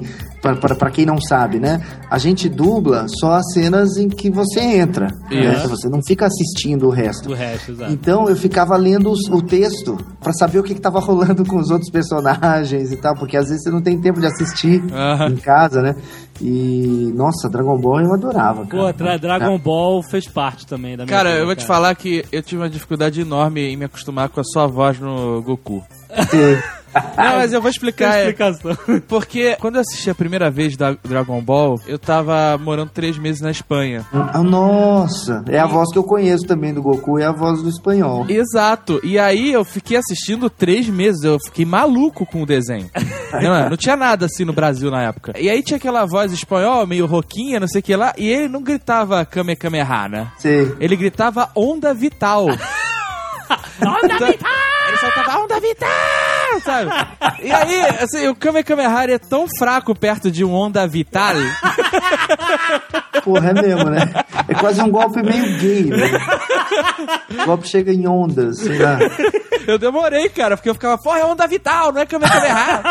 pra quem não sabe, né? A gente dubla só as cenas em que você entra. né? Isso. Você não fica assistindo o resto. do resto, exato. Então eu ficava lendo os- o texto pra saber o que, que tava rolando com os outros personagens e tal, porque às vezes você não tem tempo de assistir Aham. em casa, né? E nossa, Dragon Ball eu adorava, cara. Pô, Dra- Dragon Ball fez parte também da minha Cara, vida, eu vou te cara. falar que eu tive uma dificuldade enorme em me acostumar com a sua voz no Goku. Não, mas eu vou explicar. é, explicação. Porque quando eu assisti a primeira vez da Dragon Ball, eu tava morando três meses na Espanha. Ah, nossa, é a voz que eu conheço também do Goku, é a voz do espanhol. Exato. E aí eu fiquei assistindo três meses. Eu fiquei maluco com o desenho. não, não tinha nada assim no Brasil na época. E aí tinha aquela voz espanhol, meio roquinha, não sei o que lá. E ele não gritava Kame Kameha, né? Sei. Ele gritava Onda Vital. onda Vital! Ele soltava Onda Vital! Sabe? E aí, assim, o Kame ele é tão fraco perto de um Onda Vital. Porra, é mesmo, né? É quase um golpe meio gay, né? O golpe chega em ondas, sei lá. Eu demorei, cara, porque eu ficava, porra, é Onda Vital, não é Kame Kameha.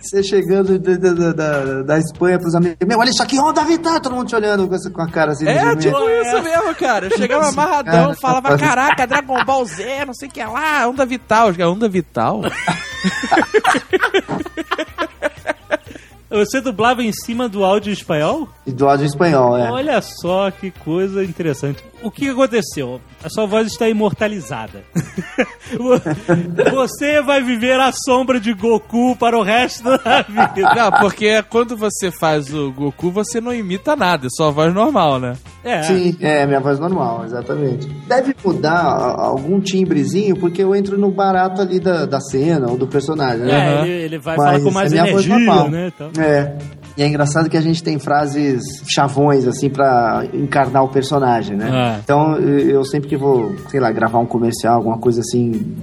Você chegando da, da, da, da Espanha pros amigos, meu, olha isso aqui, onda vital, todo mundo te olhando com, essa, com a cara assim. É, tipo medo. isso mesmo, cara. Eu chegava amarradão, cara, falava, caraca, Dragon Ball Z, não sei o que lá, Onda Vital. Onda Vital? Você dublava em cima do áudio espanhol? E do áudio em espanhol, é. Olha só que coisa interessante. O que aconteceu? A sua voz está imortalizada. Você vai viver a sombra de Goku para o resto da vida. Não, porque quando você faz o Goku, você não imita nada, é só a voz normal, né? É. Sim, é minha voz normal, exatamente. Deve mudar algum timbrezinho, porque eu entro no barato ali da, da cena ou do personagem, né? É, ele, ele vai Mas falar com mais é energia, normal. né? Então. É. E é engraçado que a gente tem frases chavões, assim, pra encarnar o personagem, né? Ah. Então, eu sempre que vou, sei lá, gravar um comercial, alguma coisa assim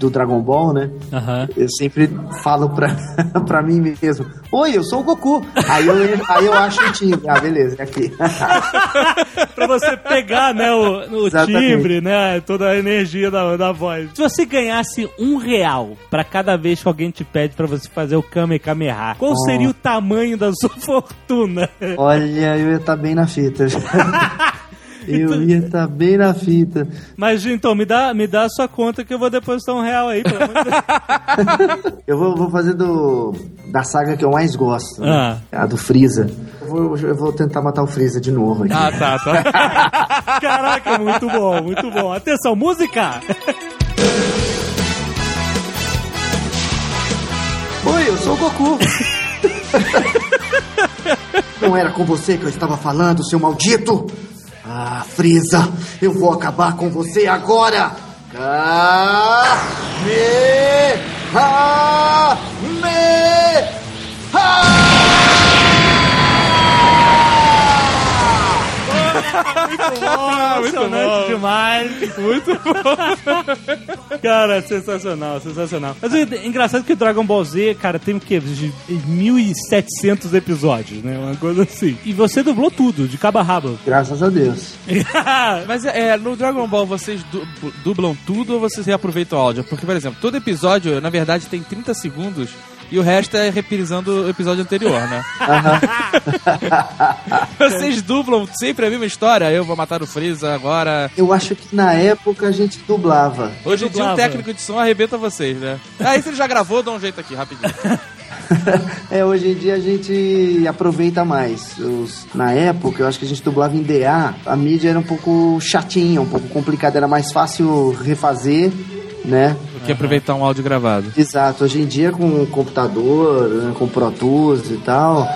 do Dragon Ball, né? Aham. Eu sempre falo pra, pra mim mesmo: Oi, eu sou o Goku. Aí eu, aí eu acho o timbre. Ah, beleza, é aqui. pra você pegar, né, o, o timbre, né, toda a energia da, da voz. Se você ganhasse um real pra cada vez que alguém te pede pra você fazer o Kame Kameha, qual seria o tamanho da sua fortuna? Olha, eu ia estar bem na fita. Eu ia estar bem na fita. Mas então, me dá, me dá a sua conta que eu vou depositar um real aí, pelo amor de Deus. Eu vou, vou fazer do da saga que eu mais gosto, né? a do Freeza. Eu vou, eu vou tentar matar o Freeza de novo aqui. Ah, tá, tá. Caraca, muito bom, muito bom. Atenção, música! Oi, eu sou o Goku. Não era com você que eu estava falando, seu maldito? Ah, Frieza, eu vou acabar com você agora! Ah, me, ah, me, Emocionante demais. Muito bom. cara, sensacional, sensacional. Mas é engraçado que o Dragon Ball Z, cara, tem o quê? 1.700 episódios, né? Uma coisa assim. E você dublou tudo, de cabo a rabo. Graças a Deus. Mas é, no Dragon Ball vocês du- dublam tudo ou vocês reaproveitam o áudio? Porque, por exemplo, todo episódio, na verdade, tem 30 segundos e o resto é reprisando o episódio anterior, né? vocês dublam sempre a mesma história? Eu vou matar o Freeza agora. Eu acho que na época a gente dublava. Hoje em dia um técnico de som arrebenta vocês, né? Aí se ele já gravou, dá um jeito aqui, rapidinho. É, hoje em dia a gente aproveita mais. Os- na época, eu acho que a gente dublava em DA, a mídia era um pouco chatinha, um pouco complicada, era mais fácil refazer, né? Que aproveitar um áudio gravado. Exato, hoje em dia com computador, né, com Pro Tools e tal,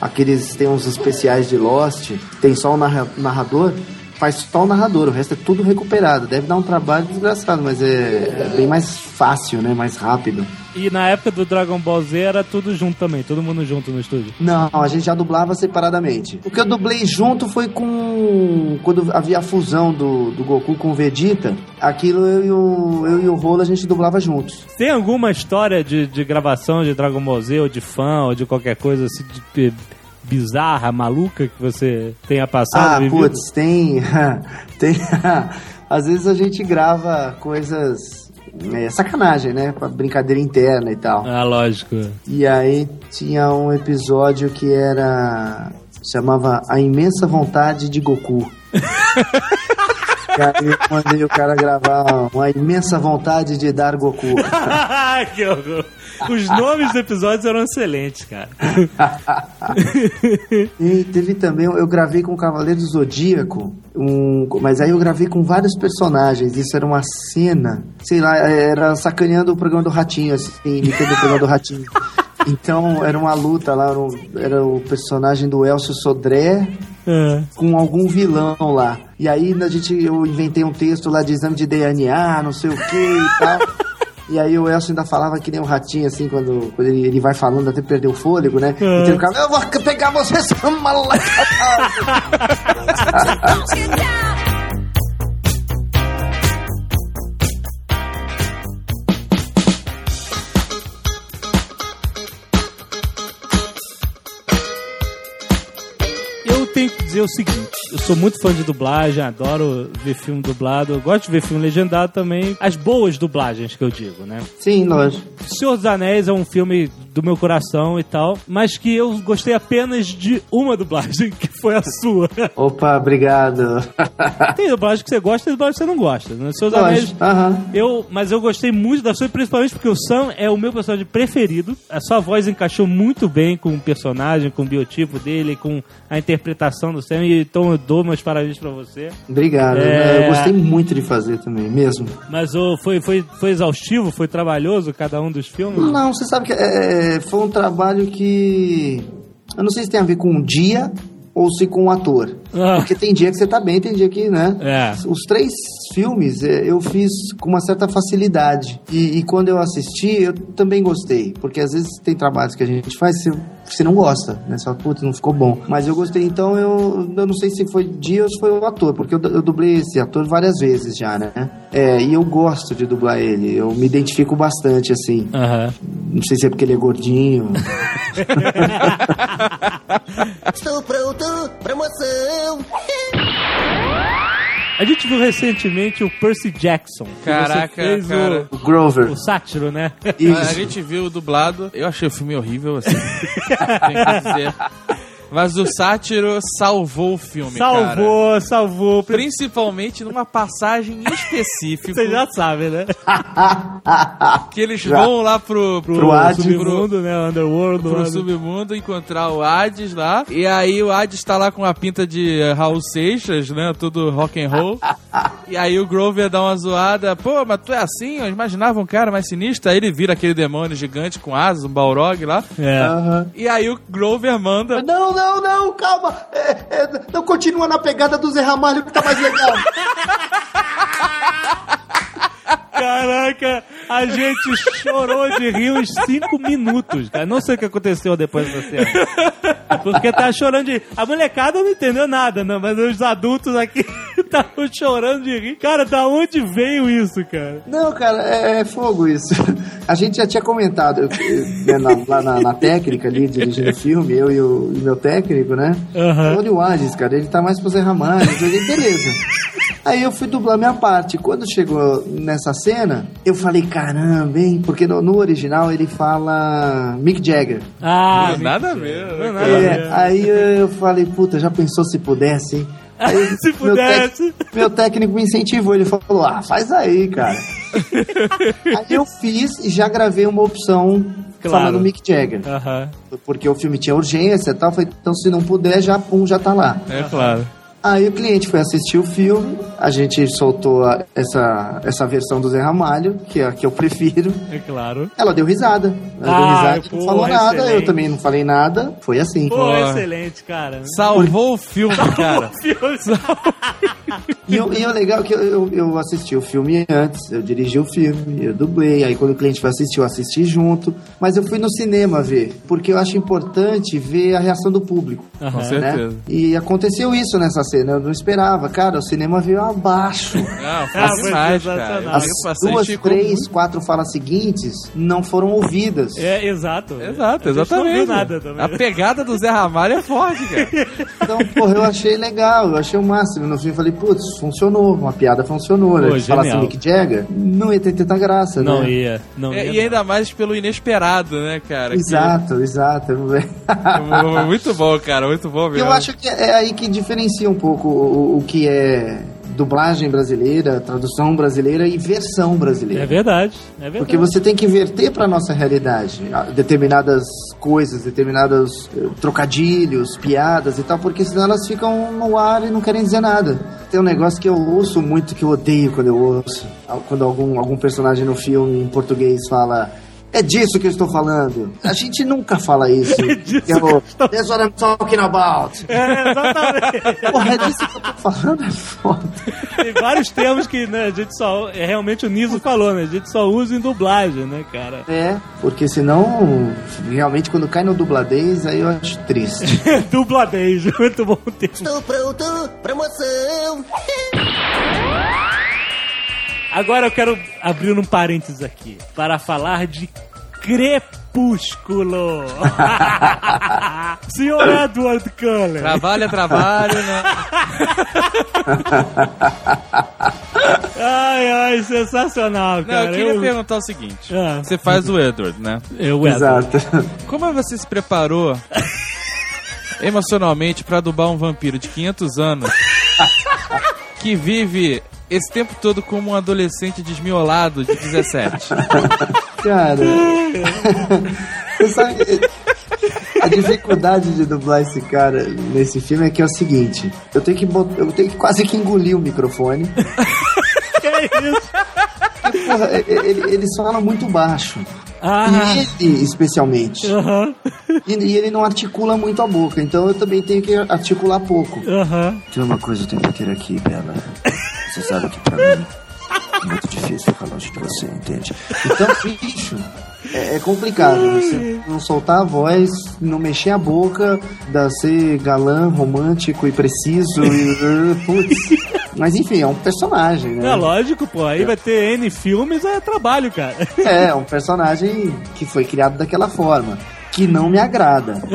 aqueles tem uns especiais de Lost, tem só narra- narrador, faz só o narrador, o resto é tudo recuperado. Deve dar um trabalho desgraçado, mas é, é bem mais fácil, né? Mais rápido. E na época do Dragon Ball Z era tudo junto também, todo mundo junto no estúdio. Não, a gente já dublava separadamente. O que eu dublei junto foi com. Quando havia a fusão do, do Goku com o Vegeta, aquilo eu e o, eu e o Rolo a gente dublava juntos. Tem alguma história de, de gravação de Dragon Ball Z, ou de fã, ou de qualquer coisa assim, de, bizarra, maluca que você tenha passado? Ah, vivido? putz, tem. tem. Às vezes a gente grava coisas. É, sacanagem, né? Pra brincadeira interna e tal. Ah, lógico. E aí tinha um episódio que era. chamava A Imensa Vontade de Goku. e aí eu mandei o cara gravar uma imensa vontade de dar Goku. que horror. Os nomes dos episódios eram excelentes, cara. E teve também, eu gravei com o Cavaleiro do Zodíaco, um, mas aí eu gravei com vários personagens. Isso era uma cena, sei lá, era sacaneando o programa do Ratinho, assim, imitando o programa do Ratinho. Então era uma luta lá, era, um- era o personagem do Elcio Sodré É. com algum vilão lá. E aí a gente, eu inventei um texto lá de exame de DNA, não sei o que e tal. E aí o Elcio ainda falava que nem um ratinho, assim, quando, quando ele, ele vai falando até perder o fôlego, né? É. Então ele ficava, eu vou pegar você, seu malaca. Eu tenho que dizer o seguinte: eu sou muito fã de dublagem, adoro ver filme dublado, eu gosto de ver filme legendado também. As boas dublagens que eu digo, né? Sim, lógico. Senhor dos Anéis é um filme do meu coração e tal, mas que eu gostei apenas de uma dublagem, que foi a sua. Opa, obrigado. tem dublagem que você gosta e dublagem que você não gosta, né? Senhor dos Anéis. Lógico, aham. Eu, mas eu gostei muito da sua, principalmente porque o Sam é o meu personagem preferido. A sua voz encaixou muito bem com o personagem, com o biotipo dele, com a interpretação do Sam. E então eu dou meus parabéns pra você. Obrigado. É. Eu gostei muito de fazer também, mesmo. Mas ô, foi, foi, foi exaustivo, foi trabalhoso cada um dos filmes? Não, você sabe que é, foi um trabalho que. Eu não sei se tem a ver com o dia ou se com o ator. Ah. Porque tem dia que você tá bem, tem dia que, né? É. Os três filmes é, eu fiz com uma certa facilidade. E, e quando eu assisti, eu também gostei. Porque às vezes tem trabalhos que a gente faz que você, você não gosta, né? Você fala, putz, não ficou bom. Mas eu gostei, então eu, eu não sei se foi dia ou se foi o ator. Porque eu, eu dublei esse ator várias vezes já, né? É, e eu gosto de dublar ele. Eu me identifico bastante, assim. Aham. Não sei se é porque ele é gordinho. Estou pronto pra moção. A gente viu recentemente o Percy Jackson. Caraca, fez cara. O Grover. O, o sátiro, né? A gente viu o dublado. Eu achei o filme horrível, assim. Tem que dizer. Mas o sátiro salvou o filme, cara. Salvou, salvou. Principalmente numa passagem específica Você já sabe, né? que eles vão lá pro, pro, Pro Hades. Submundo, né? Underworld. pro lá- submundo encontrar o Hades lá. E aí o Hades tá lá com uma pinta de Raul Seixas, né? Tudo rock and roll. e aí o Grover dá uma zoada. Pô, mas tu é assim? Eu imaginava um cara mais sinistro. Aí ele vira aquele demônio gigante com asas, um Balrog lá. É. Aham. E aí o Grover manda... Não, não, não, calma. É, é, não continua na pegada do Zé Ramalho que tá mais legal. Caraca, a gente chorou de rir uns 5 minutos, cara. Não sei o que aconteceu depois dessa cena. Porque tá chorando de rir. A molecada não entendeu nada, não, mas os adultos aqui estavam chorando de rir. Cara, da onde veio isso, cara? Não, cara, é, é fogo isso. A gente já tinha comentado eu- eu, né, na, lá na, na técnica ali, dirigindo o filme, eu e o, e meu técnico, né? Olha o Hades, cara, ele tá mais pro Zé Ramalho. Falei, beleza. Aí eu fui dublar minha parte. Quando chegou nessa cena, eu falei, caramba, hein? Porque no, no original ele fala Mick Jagger. Ah, Nada ver. né, nada a ver. É, aí eu falei, puta, já pensou se pudesse, hein? Aí, Se meu tec- pudesse. Meu técnico me incentivou, ele falou, ah, faz aí, cara. aí eu fiz e já gravei uma opção Claro. falando Mick Jagger. Aham. Porque o filme tinha urgência e tal, falei, então se não puder, já pum, já tá lá. É claro. Aí o cliente foi assistir o filme, a gente soltou a- essa, essa versão do Zé Ramalho, que é a que eu prefiro. É claro. Ela deu risada. Ela Ah, deu risada, pô, não falou nada, excelente. eu também não falei nada. Foi assim. Pô, Pô. excelente, cara. Salvou o filme, cara. E, o- e o legal é que eu, eu, eu assisti o filme antes, eu dirigi o filme, eu dublei, aí quando o cliente foi assistir, eu assisti junto. Mas eu fui no cinema ver, porque eu acho importante ver a reação do público. Com Aham. Né? certeza. E aconteceu isso nessa cena, eu não esperava. Cara, o cinema veio abaixo. Não, Ah, foi demais, cara. As passei, duas, três, muito- quatro falas seguintes não foram ouvidas. É, exato. Exato, exatamente. Não nada também. A pegada do Zé Ramalho é forte, cara. Então, porra, eu achei legal, eu achei o máximo. No fim, eu falei, putz, funcionou, uma piada funcionou. né? Se falasse genial. Mick Jagger, não ia ter tanta graça, Não né? ia. Não É, ia. e ainda mais pelo inesperado, né, cara? Que- Exato, exato. muito bom, cara, muito bom mesmo. eu acho que é aí que diferencia um pouco o, o que é dublagem brasileira, tradução brasileira e versão brasileira. É verdade. É verdade. Porque você tem que inverter para nossa realidade determinadas coisas, determinados eh, trocadilhos, piadas e tal, porque senão elas ficam no ar e não querem dizer nada. Tem um negócio que eu ouço muito que eu odeio quando eu ouço, quando algum, algum personagem no filme em português fala. É disso que eu estou falando. A gente nunca fala isso. disso Que é o, That's what I'm talking about. É, exatamente. Porra, é disso que eu tô falando, é foda. Tem vários termos que né, a gente só. É realmente o Niso falou, né? A gente só usa em dublagem, né, cara? É, porque senão, realmente, quando cai no dubladez, aí eu acho triste. Dubladez, muito bom termo. Estou pronto, promoção. Agora eu quero abrir um parênteses aqui para falar de Crepúsculo. Senhor Edward Cullen. Trabalho é trabalho, né? Ai, ai, sensacional, Não, cara. eu queria perguntar o seguinte. Ah. Você faz o Edward, né? Eu, Edward. Exato. Como você se preparou emocionalmente pra dublar um vampiro de 500 anos que vive esse tempo todo como um adolescente desmiolado de 17? Cara, você sabe, a dificuldade de dublar esse cara nesse filme é que é o seguinte: eu tenho que, bot- eu tenho que quase que engolir o microfone. Que isso? Porque, porra, e- e- eles falam muito baixo. Ah, E ele, especialmente. aham, E, e ele não articula muito a boca, então eu também tenho que articular pouco. aham. Tem uma coisa que eu tenho que ter aqui, Bela. Você sabe que pra mim é muito difícil ficar longe de você, entende? Então, bicho, é, é complicado. Você não soltar a voz, não mexer a boca, da ser galã, romântico e preciso. E, putz. Mas enfim, é um personagem, né? É lógico, pô. Aí vai ter N filmes, é trabalho, cara. É, um personagem que foi criado daquela forma. Que não me agrada.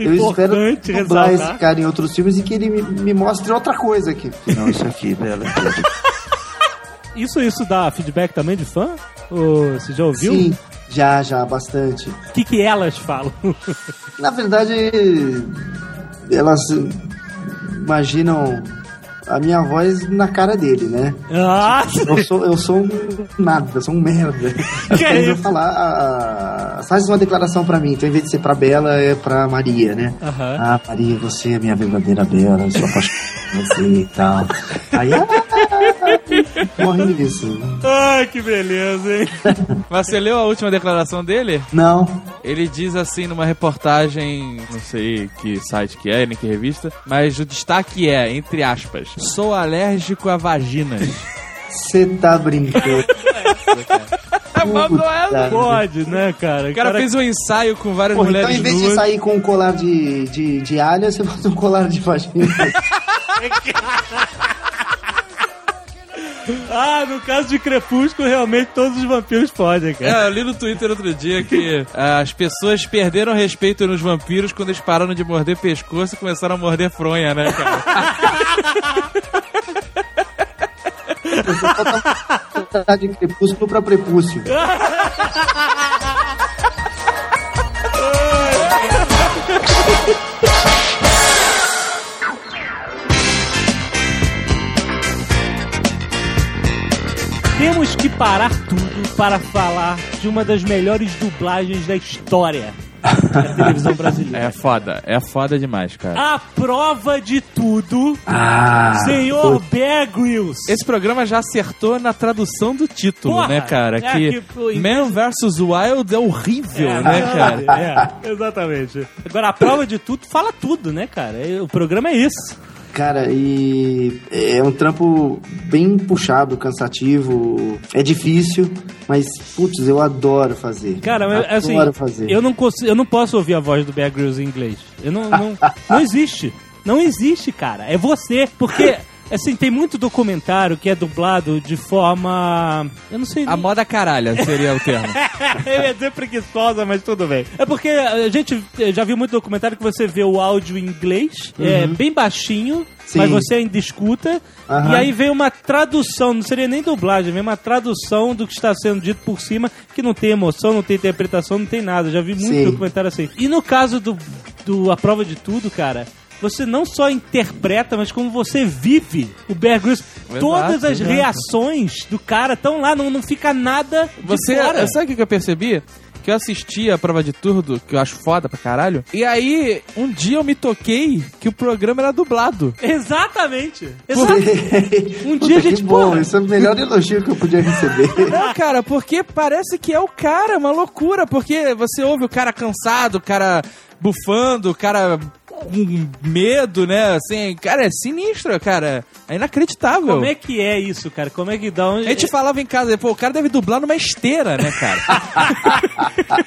Eu espero Importante dublar esse cara em outros filmes e que ele me, me mostre outra coisa aqui. Não, isso aqui, Bela. Isso, isso dá feedback também de fã? Ou você já ouviu? Sim, Já, já, bastante. O que, que elas falam? Na verdade, elas imaginam a minha voz na cara dele, né? ah, Eu sou, eu sou um nada, eu sou um merda. Que é coisas eu isso? falar, a- a- faz uma declaração pra mim, então em vez de ser pra Bela, é pra Maria, né? Ah, Maria, você é minha verdadeira Bela, eu sou apaixonado por você e tal. Aí, ah, morrendo disso. Ai, que beleza, hein? Mas você leu a última declaração dele? Não, Ele diz assim numa reportagem, não sei que site que é, nem que revista, mas o destaque é, entre aspas, sou alérgico a vaginas. você tá brincando. Mandou ela. Pode, né, cara? O cara fez um ensaio com várias Pô, então mulheres em vez de nuas. sair com um colar de, de, de alho, você bota um colar de vagina. Ah, no caso de Crepúsculo, realmente todos os vampiros podem, cara. É, eu li no Twitter outro dia que ah, as pessoas perderam respeito nos vampiros quando eles pararam de morder pescoço e começaram a morder fronha, né, cara? Tá de crepúsculo pra prepúcio. Temos que parar tudo para falar de uma das melhores dublagens da história da televisão brasileira. É foda, é foda demais, cara. A prova de tudo, Ah, senhor Bear Grylls. Esse programa já acertou na tradução do título, Porra, né, cara? é que que foi- Man vs. Wild é horrível, É, né, cara? É, exatamente. Agora, a prova de tudo fala tudo, né, cara? É, O programa é isso. Cara, e é um trampo bem puxado, cansativo. É difícil, mas, putz, eu adoro fazer. Cara, mas, assim, adoro fazer. eu não, consigo, eu não posso ouvir a voz do Bear Grylls em inglês. Eu não, não, não existe. Não existe, cara. É você. Porque, assim, tem muito documentário que é dublado de forma... Eu não sei... A moda caralha seria o termo. Eu ia dizer preguiçosa, mas tudo bem. É porque a gente já viu muito documentário que você vê o áudio em inglês, é bem baixinho, Uhum. Sim. mas você ainda escuta. Aham. E aí vem uma tradução, não seria nem dublagem, vem uma tradução do que está sendo dito por cima, que não tem emoção, não tem interpretação, não tem nada. Já vi muito Sim. documentário assim. E no caso do, do A Prova de Tudo, cara. Você não só interpreta, mas como você vive o Bear Grylls. Exato, Todas as exato. reações do cara estão lá, não, não fica nada de Você, fora. sabe o que que eu percebi? Que eu assisti a prova de tudo, que eu acho foda pra caralho. E aí, um dia eu me toquei que o programa era dublado. Exatamente. Exato. Um Puta, dia a que gente, bom, porra. isso é o melhor elogio que eu podia receber. Não, cara, porque parece que é o cara, uma loucura. Porque você ouve o cara cansado, o cara bufando, o cara com medo, né? Assim, cara, é sinistro, cara. É inacreditável. Como é que é isso, cara? Como é que dá um... A gente falava em casa, pô, o cara deve dublar numa esteira, né, cara?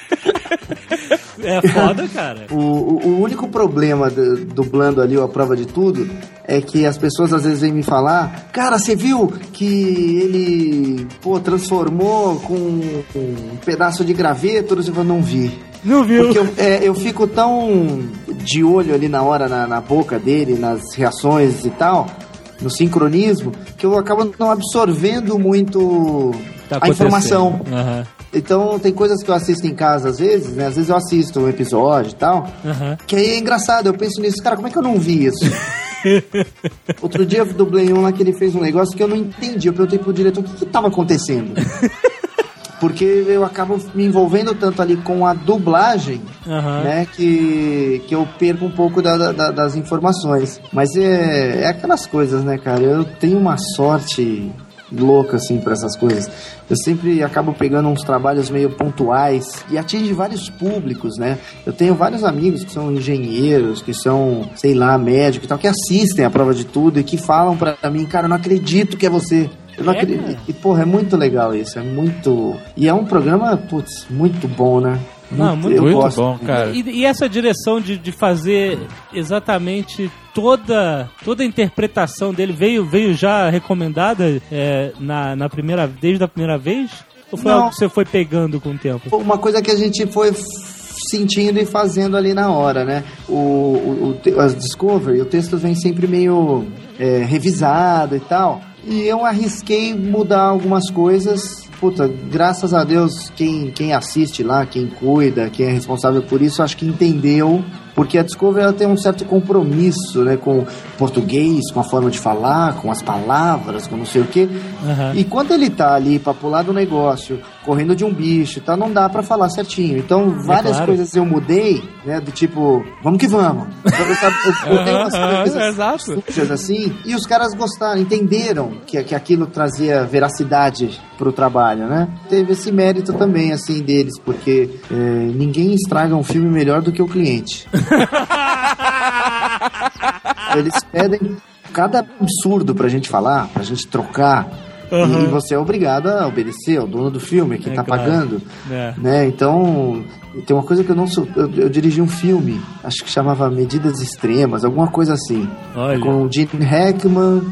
É foda, cara. O, o- o único problema do- dublando ali a prova de tudo é que as pessoas às vezes vêm me falar, cara, você viu que ele pô, transformou com um pedaço de graveto? Eu não vi. Não viu? Porque eu, é, eu fico tão de olho ali na hora, na, na boca dele, nas reações e tal, no sincronismo, que eu acabo não absorvendo muito Tá a informação. Aham, Então tem coisas que eu assisto em casa às vezes, né? Às vezes eu assisto um episódio e tal, aham. que aí é engraçado, eu penso nisso, cara, como é que eu não vi isso? Outro dia eu dublei um lá que ele fez um negócio que eu não entendi. Eu perguntei pro diretor o que, que tava acontecendo. Porque eu acabo me envolvendo tanto ali com a dublagem, Aham. né, que, que eu perco um pouco da- da- das informações. Mas é, é aquelas coisas, né, cara? Eu tenho uma sorte louca, assim, pra essas coisas. Eu sempre acabo pegando uns trabalhos meio pontuais e atinge vários públicos, né? Eu tenho vários amigos que são engenheiros, que são, sei lá, médicos e tal, que assistem a prova de tudo e que falam pra mim, cara, eu não acredito que é você. Eu não É, acredito. cara? E, porra, é muito legal isso, é muito... E é um programa, putz, muito bom, né? Não, muito- eu Muito gosto. bom, cara. E, e essa direção de, de fazer exatamente toda toda a interpretação dele veio, veio já recomendada é, na, na primeira, desde a primeira vez? Ou foi Não. algo que você foi pegando com o tempo? Uma coisa que a gente foi sentindo e fazendo ali na hora, né? O, o, o as Discovery, o texto vem sempre meio é, revisado e tal. E eu arrisquei mudar algumas coisas puta, graças a Deus, quem, quem assiste lá, quem cuida, quem é responsável por isso, acho que entendeu porque a Discovery ela tem um certo compromisso né, com o português, com a forma de falar, com as palavras, com não sei o quê. Aham. E quando ele tá ali pra pular do negócio, correndo de um bicho, tá, não dá pra falar certinho. Então, várias claro. coisas eu mudei, né, do tipo, vamos que vamos. Então, sabe, eu, eu tenho umas Aham, coisas exato. sujas assim, e os caras gostaram, entenderam que, que aquilo trazia veracidade pro trabalho, né? Teve esse mérito também, assim, deles, porque é, ninguém estraga um filme melhor do que o cliente. Eles pedem cada absurdo pra gente falar, pra gente trocar. Aham. E você é obrigado a obedecer ao dono do filme, que É tá claro. pagando. É. Né? Então, tem uma coisa que eu não sou. Eu, eu dirigi um filme, acho que chamava Medidas Extremas, alguma coisa assim. Olha. Com o Gene Hackman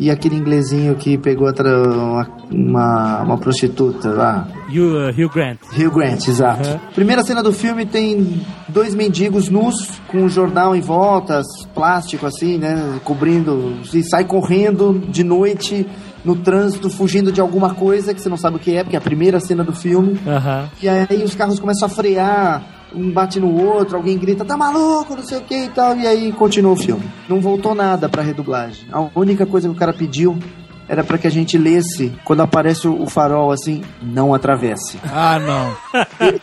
e aquele inglesinho que pegou uma, uma, uma prostituta lá. Hugh, uh, Hugh Grant. Hugh Grant, exato. Primeira cena do filme tem dois mendigos nus com um jornal em volta, plástico assim, né, cobrindo, e sai correndo de noite no trânsito, fugindo de alguma coisa que você não sabe o que é, porque é a primeira cena do filme. Aham. E aí os carros começam a frear, um bate no outro, alguém grita, tá maluco, não sei o que e tal, e aí continua o filme. Não voltou nada pra redublagem. A única coisa que o cara pediu era pra que a gente lesse, quando aparece o farol assim, não atravesse. Ah, não.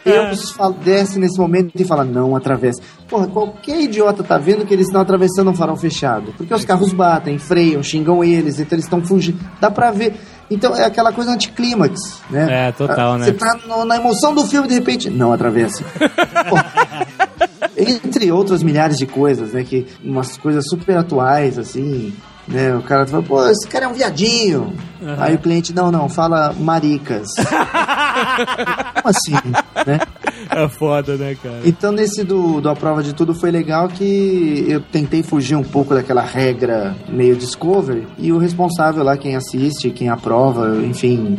Deus desce nesse momento e fala, não atravesse. Porra, qualquer idiota tá vendo que eles estão atravessando um farol fechado. Porque os carros batem, freiam, xingam eles, então eles estão fugindo. Dá pra ver. Então é aquela coisa anticlímax, né? É, total, Ah, né? Você tá no- na emoção do filme, de repente, não atravessa. Entre outras milhares de coisas, né? Que umas coisas super atuais, assim. Né, o cara fala, pô, esse cara é um viadinho. Aí o cliente, não, não, fala maricas. Como assim? Né? É foda, né, cara? Então, nesse do, do A Prova de Tudo foi legal que eu tentei fugir um pouco daquela regra meio Discovery e o responsável lá, quem assiste, quem aprova, enfim,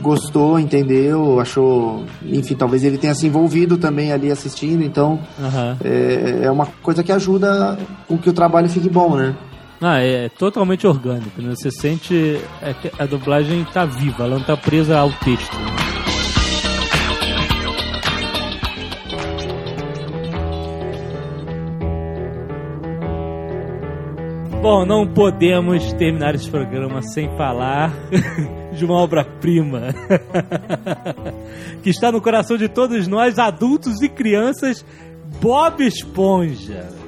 gostou, entendeu, achou. Enfim, talvez ele tenha se envolvido também ali assistindo, então Aham. é, é uma coisa que ajuda com que o trabalho fique bom, né? Ah, é totalmente orgânico, né? Você sente é que a dublagem tá viva, ela não tá presa ao texto. né? Bom, não podemos terminar esse programa sem falar de uma obra-prima que está no coração de todos nós, adultos e crianças, Bob Esponja.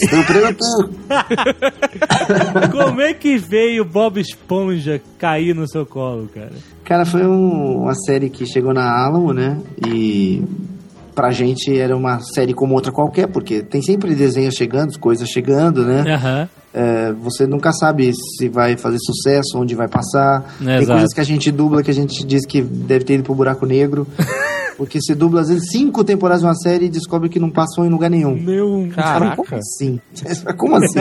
Estou pronto. Como é que veio Bob Esponja cair no seu colo, cara? Cara, foi um- uma série que chegou na Alamo, né? E pra gente era uma série como outra qualquer, porque tem sempre desenhos chegando, coisas chegando, né? Aham. É, você nunca sabe se vai fazer sucesso, onde vai passar. É, tem exato. coisas que a gente dubla que a gente diz que deve ter ido pro buraco negro. porque se dubla, às vezes, cinco temporadas de uma série e descobre que não passou em lugar nenhum. Meu. Cara, Caraca. como assim? como assim?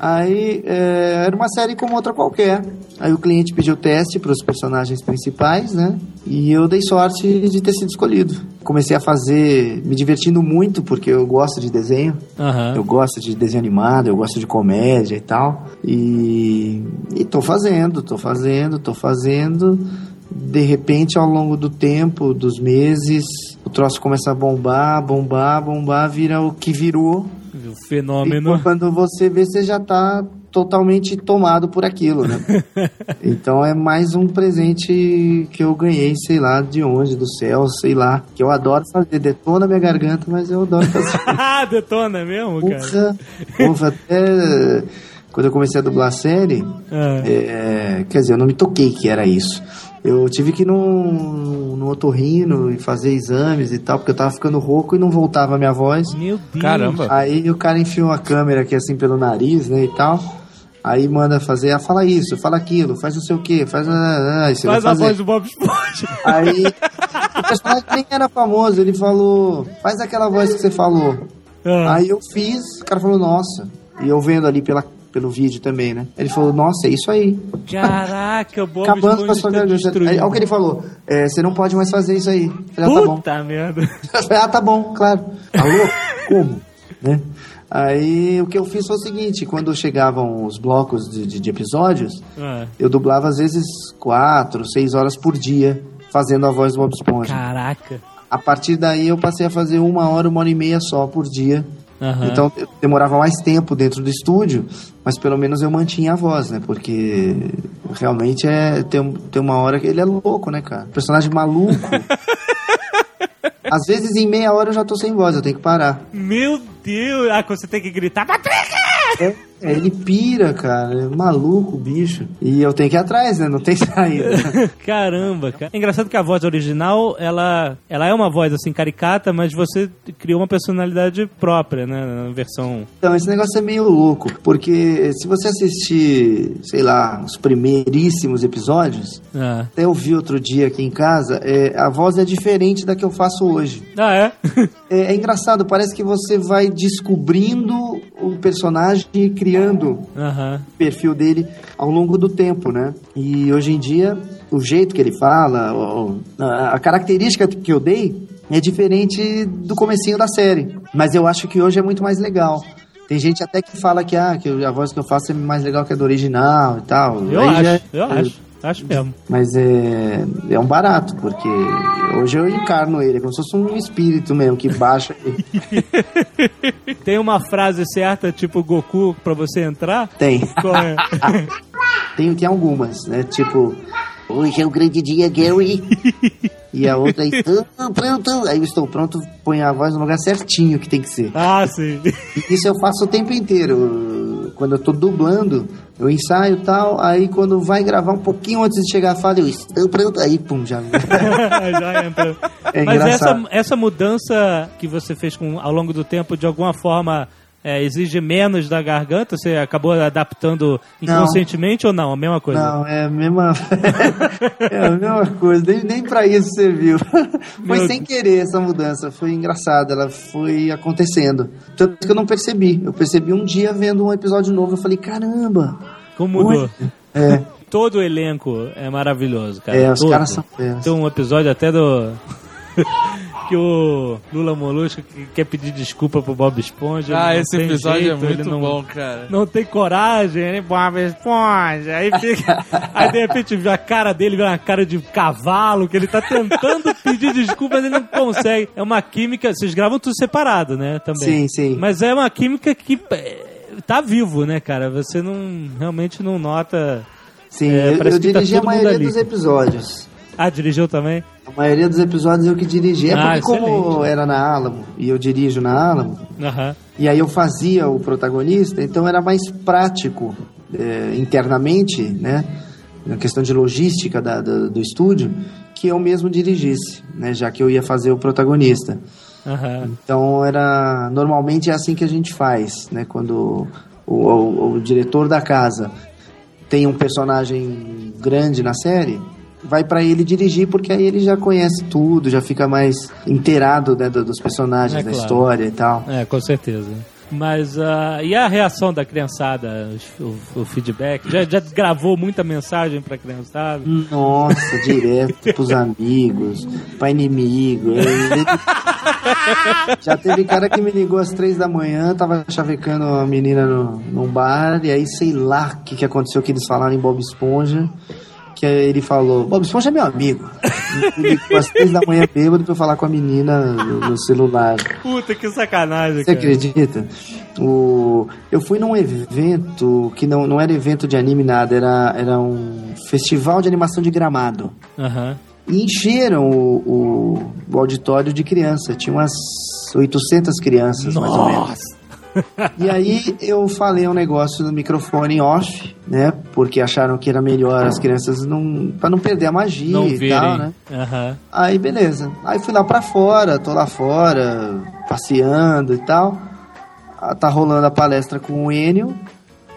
Aí é, era uma série como outra qualquer. Aí o cliente pediu teste para os personagens principais, né? E eu dei sorte de ter sido escolhido. Comecei a fazer, me divertindo muito, porque eu gosto de desenho. Aham. Eu gosto de desenho animado, eu gosto de comédia e tal. E, e tô fazendo, tô fazendo, tô fazendo. De repente, ao longo do tempo, dos meses, o troço começa a bombar, bombar, bombar, vira o que virou. O E fenômeno. quando você vê, você já tá totalmente tomado por aquilo, né? então é mais um presente que eu ganhei, sei lá de onde, do céu, sei lá. Que eu adoro fazer, detona minha garganta, mas eu adoro fazer. Ah, detona mesmo, cara? Porra, até quando eu comecei a dublar a série, Ah. é, quer dizer, eu não me toquei que era isso. Eu tive que ir no, no otorrino e fazer exames e tal, porque eu tava ficando rouco e não voltava a minha voz. Meu Deus. Caramba. Aí o cara enfiou a câmera aqui assim pelo nariz, né, e tal. Aí manda fazer, ah, fala isso, fala aquilo, faz não sei o que, faz. Ah, ah, isso Faz a voz do Bob Esponja. Aí o personagem nem era famoso, ele falou, faz aquela voz que você falou. Ah. Aí eu fiz, o cara falou, nossa. E eu vendo ali pela, pelo vídeo também, né? Ele falou, nossa, é isso aí. Caraca, o Bob Acabando com a sua olha o que ele falou, é, você não pode mais fazer isso aí. Falei, ah, tá bom. Puta merda. Falei, ah, tá bom, claro. Alô? Como? Né? Aí o que eu fiz foi o seguinte: quando chegavam os blocos de, de- de episódios, É. eu dublava às vezes quatro, seis horas por dia, fazendo a voz do Bob Esponja. Caraca. A partir daí eu passei a fazer uma hora, uma hora e meia só por dia. Aham. Então eu demorava mais tempo dentro do estúdio, mas pelo menos eu mantinha a voz, né? Porque realmente é tem, tem uma hora que ele é louco, né, cara? Personagem maluco. Às vezes em meia hora eu já tô sem voz, eu tenho que parar. Meu Deus! Ah, você tem que gritar, Patrick! É, é, ele pira, cara. É maluco o bicho. E eu tenho que ir atrás, né? Não tem saída. Caramba, cara. É engraçado que a voz original, ela, ela é uma voz assim caricata, mas você criou uma personalidade própria, né? Na versão. Então, esse negócio é meio louco, porque se você assistir, sei lá, os primeiríssimos episódios, Ah, até eu vi outro dia aqui em casa, é, a voz é diferente da que eu faço hoje. ah é? É, é engraçado, parece que você vai descobrindo o personagem e criando Aham. o perfil dele ao longo do tempo, né? E hoje em dia, o jeito que ele fala, a, a característica que eu dei é diferente do comecinho da série. Mas eu acho que hoje é muito mais legal. Tem gente até que fala que, ah, que a voz que eu faço é mais legal que a do original e tal. Eu Aí acho, já- eu acho. Acho mesmo. Mas é, é um barato, porque hoje eu encarno ele, é como se fosse um espírito mesmo que baixa. Tem uma frase certa, tipo Goku, pra você entrar? Tem. Qual é? tem. Tem algumas, né? Tipo, Hoje é o grande dia, Gary. e a outra é Estou pronto. Aí eu estou pronto, põe a voz no lugar certinho que tem que ser. Ah, sim. E Isso eu faço o tempo inteiro. Quando eu tô dublando, eu ensaio e tal, aí quando vai gravar um pouquinho antes de chegar a fala, eu estou pronto, aí pum, já. Já entra. É Mas essa, essa mudança que você fez com, ao longo do tempo, de alguma forma, é, exige menos da garganta? Você acabou adaptando inconscientemente ou não? A mesma coisa? Não, é a mesma. é a mesma coisa, nem, nem pra isso serviu. Foi Meu sem querer essa mudança, foi engraçada, ela foi acontecendo. Tanto que eu não percebi. Eu percebi um dia vendo um episódio novo, eu falei, caramba! Como mudou? É, Todo o elenco é maravilhoso, cara. é os Todo. caras são. É, Tem um episódio até do. Que o Lula Molusco que quer pedir desculpa pro Bob Esponja. Ah, esse episódio jeito, é muito não, bom, cara. Não tem coragem, ele Bob Esponja. Aí fica. aí de repente vê a cara dele, vê uma cara de cavalo, que ele tá tentando pedir desculpa, mas ele não consegue. É uma química. Vocês gravam tudo separado, né? Também. Sim, sim. Mas é uma química que. é, Tá vivo, né, cara? Você não realmente não nota. sim é, eu, eu tá dirigi a todo mundo maioria dos episódios. Ah, dirigiu também? A maioria dos episódios eu que dirigi. É Ah, porque como era na Alamo e eu dirijo na Alamo, Aham. e aí eu fazia o protagonista, então era mais prático é, internamente, né? Na questão de logística da- da- do estúdio, que eu mesmo dirigisse, né? Já que eu ia fazer o protagonista. Aham. Então era normalmente é assim que a gente faz, né? Quando o, o- o diretor da casa tem um personagem grande na série, vai pra ele dirigir porque aí ele já conhece tudo, já fica mais inteirado né, do- dos personagens, É da claro. história e tal. É, com certeza. Mas, ah, e a reação da criançada, o, o feedback? Já, já gravou muita mensagem pra criançada? Nossa, direto pros amigos, pra inimigo. Já teve cara que me ligou às três da manhã, tava chavecando uma menina no, num bar, e aí sei lá o que, que aconteceu que eles falaram em Bob Esponja. Que ele falou, Bob Esponja é meu amigo. Ligou às três da manhã bêbado pra eu falar com a menina no, no celular. Puta, que sacanagem, Você cara. acredita? O... Eu fui num evento que não, não era evento de anime nada, era, era um festival de animação de gramado. Aham. E encheram o, o, o auditório de criança. Tinha umas 800 crianças, mais ou menos. E aí eu falei um negócio no microfone off, né? Porque acharam que era melhor as crianças não. pra não perder a magia Não e virem. tal, né? Aham. Aí beleza. Aí fui lá pra fora, tô lá fora, passeando e tal. Ah, Tá rolando a palestra com o Enio.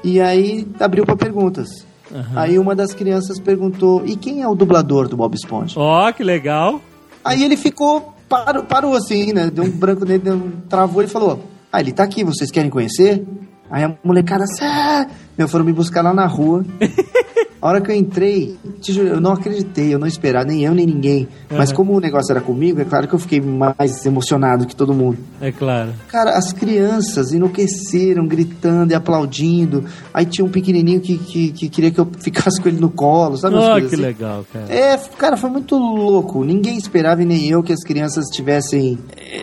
E aí abriu pra perguntas. Aham. Aí uma das crianças perguntou: e quem é o dublador do Bob Esponja? Ó, que legal. Aí ele ficou, parou, parou assim, né? Deu um branco nele, deu um, travou e falou: Ah, ele tá aqui, vocês querem conhecer? Aí a molecada, "Sé!" meu, foram me buscar lá na rua. A hora que eu entrei, eu não acreditei, eu não esperava, nem eu nem ninguém. Mas Uhum. como o negócio era comigo, é claro que eu fiquei mais emocionado que todo mundo. É claro. Cara, as crianças enlouqueceram, gritando e aplaudindo. Aí tinha um pequenininho que, que, que queria que eu ficasse com ele no colo, sabe? Oh, que assim? legal, cara. É, cara, foi muito louco. Ninguém esperava e nem eu que as crianças tivessem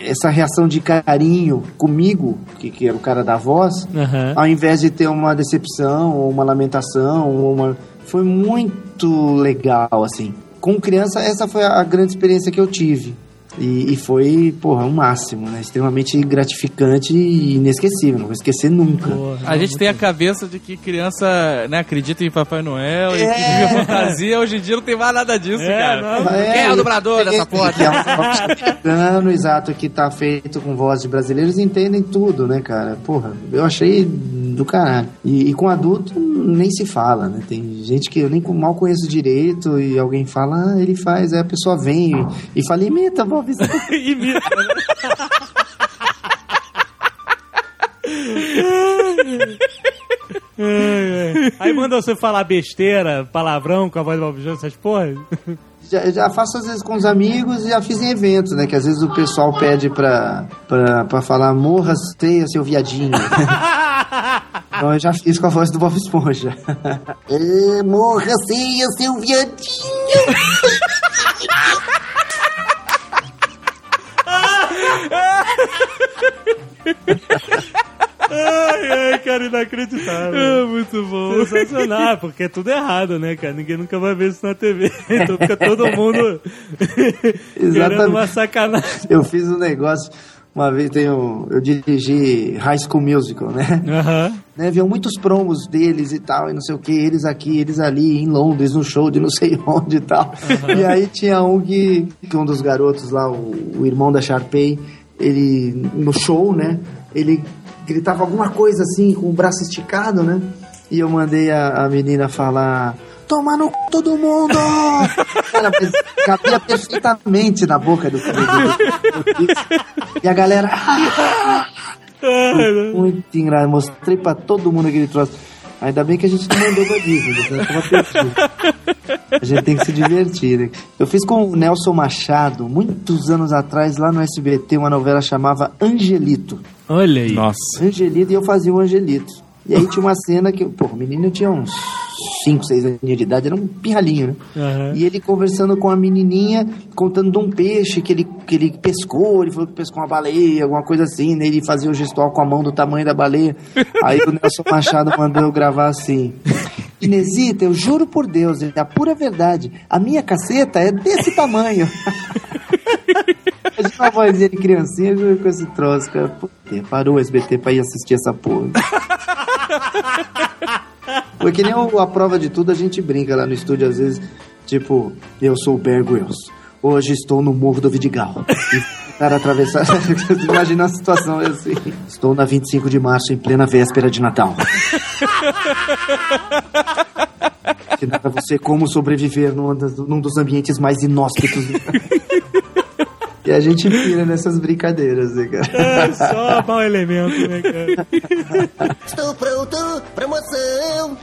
essa reação de carinho comigo, que, que era o cara da voz, Aham. ao invés de ter uma decepção ou uma lamentação ou uma foi muito legal assim com criança essa foi a grande experiência que eu tive e, e foi porra um máximo né extremamente gratificante e inesquecível não vou esquecer nunca Porra, A gente tem a cabeça de que criança né, acredita em Papai Noel e que É. vive fantasia. Hoje em dia não tem mais nada disso, É, cara. não. Quem é o dublador dessa porra? Que é um mexicano, exato, que tá feito com voz de brasileiros, entendem tudo, né, cara? Porra, eu achei do caralho. E, e com adulto nem se fala, né? Tem gente que eu nem mal conheço direito e alguém fala, ah, ele faz, aí a pessoa vem e, e fala, imita, Bob. Imita, né? Ai, ai. Aí manda você falar besteira, palavrão com a voz do Bob Jones, essas porras. Já, já faço às vezes com os amigos e já fiz em eventos, né? Que às vezes o pessoal pede pra, pra, pra falar morra, teia, seu viadinho. então eu já fiz com a voz do Bob Esponja. Ah, morra ceia, seu viadinho. Ai, ai, cara, inacreditável. É muito bom. Sensacional, porque é tudo errado, né, cara? Ninguém nunca vai ver isso na TV. Então fica todo mundo querendo Exatamente. uma sacanagem. Eu fiz um negócio, uma vez tenho, eu dirigi High School Musical, né? Aham. né? Viam muitos promos deles e tal, e não sei o que, eles aqui, eles ali, em Londres, no show de não sei onde e tal. E aí tinha um que, que um dos garotos lá, o, o irmão da Sharpay, ele, no show, né? Ele gritava alguma coisa assim, com o braço esticado, né? E eu mandei a, a menina falar. Toma no c... todo mundo! Cara, cabia perfeitamente na boca do, do- E a galera. Muito engraçado. Mostrei pra todo mundo aquele troço. Ainda bem que a gente não mandou pra Disney, tava perdido. A gente tem que se divertir, né? Eu fiz com o Nelson Machado, muitos anos atrás, lá no SBT, uma novela chamava Angelito. Olha aí. Nossa. Angelito e eu fazia o Angelito. E aí tinha uma cena que, pô, o menino tinha uns 5, 6 anos de idade, era um pirralhinho, né? Aham. E ele conversando com a menininha, contando de um peixe que ele, que ele pescou, ele falou que pescou uma baleia, alguma coisa assim, né? Ele fazia o gestual com a mão do tamanho da baleia. Aí o Nelson Machado mandou eu gravar assim. Inesita, eu juro por Deus, é a pura verdade. A minha caceta é desse tamanho. Imagina a vozinha de criancinha com esse troço, cara. Puta, parou o SBT pra ir assistir essa porra. Porque nem a prova de tudo, a gente brinca lá no estúdio, às vezes, tipo, eu sou o Bear Grylls. Hoje estou no Morro do Vidigal. E cara atravessar. Imagina a situação é assim. Estou na 25 de março, em plena véspera de Natal. Ensinar a você como sobreviver num num dos ambientes mais inóspitos. E a gente pira nessas brincadeiras, né, cara? É só mau elemento, né, cara? Estou pronto pra moção.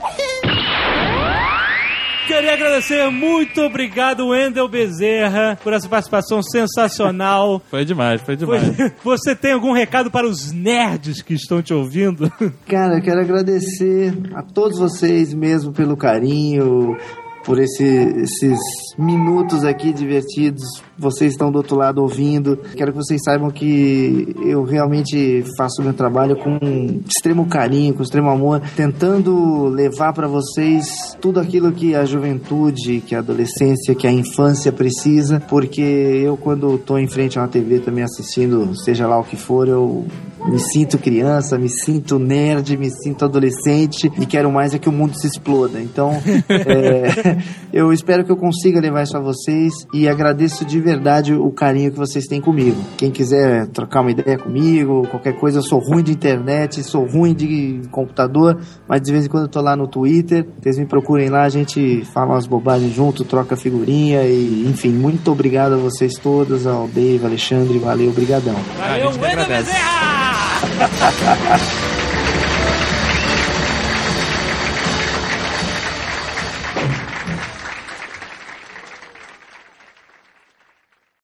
Queria agradecer, muito obrigado, Wendel Bezerra, por essa participação sensacional. Foi demais, foi demais. Você tem algum recado para os nerds que estão te ouvindo? Cara, eu quero agradecer a todos vocês mesmo pelo carinho, por esse- esses minutos aqui divertidos. Vocês estão do outro lado ouvindo. Quero que vocês saibam que eu realmente faço o meu trabalho com extremo carinho, com extremo amor, tentando levar para vocês tudo aquilo que a juventude, que a adolescência, que a infância precisa, porque eu quando estou em frente a uma TV também assistindo, seja lá o que for, eu me sinto criança, me sinto nerd, me sinto adolescente e quero mais é que o mundo se exploda. Então, é, eu espero que eu consiga levar isso a vocês e agradeço de verdade o carinho que vocês têm comigo. Quem quiser trocar uma ideia comigo, qualquer coisa, eu sou ruim de internet, sou ruim de computador, mas de vez em quando eu tô lá no Twitter, vocês me procurem lá, a gente fala umas bobagens junto, troca figurinha e, enfim, muito obrigado a vocês todos, ao Dave, Alexandre, valeu, obrigadão. Valeu, gente que agradece. Bezerra!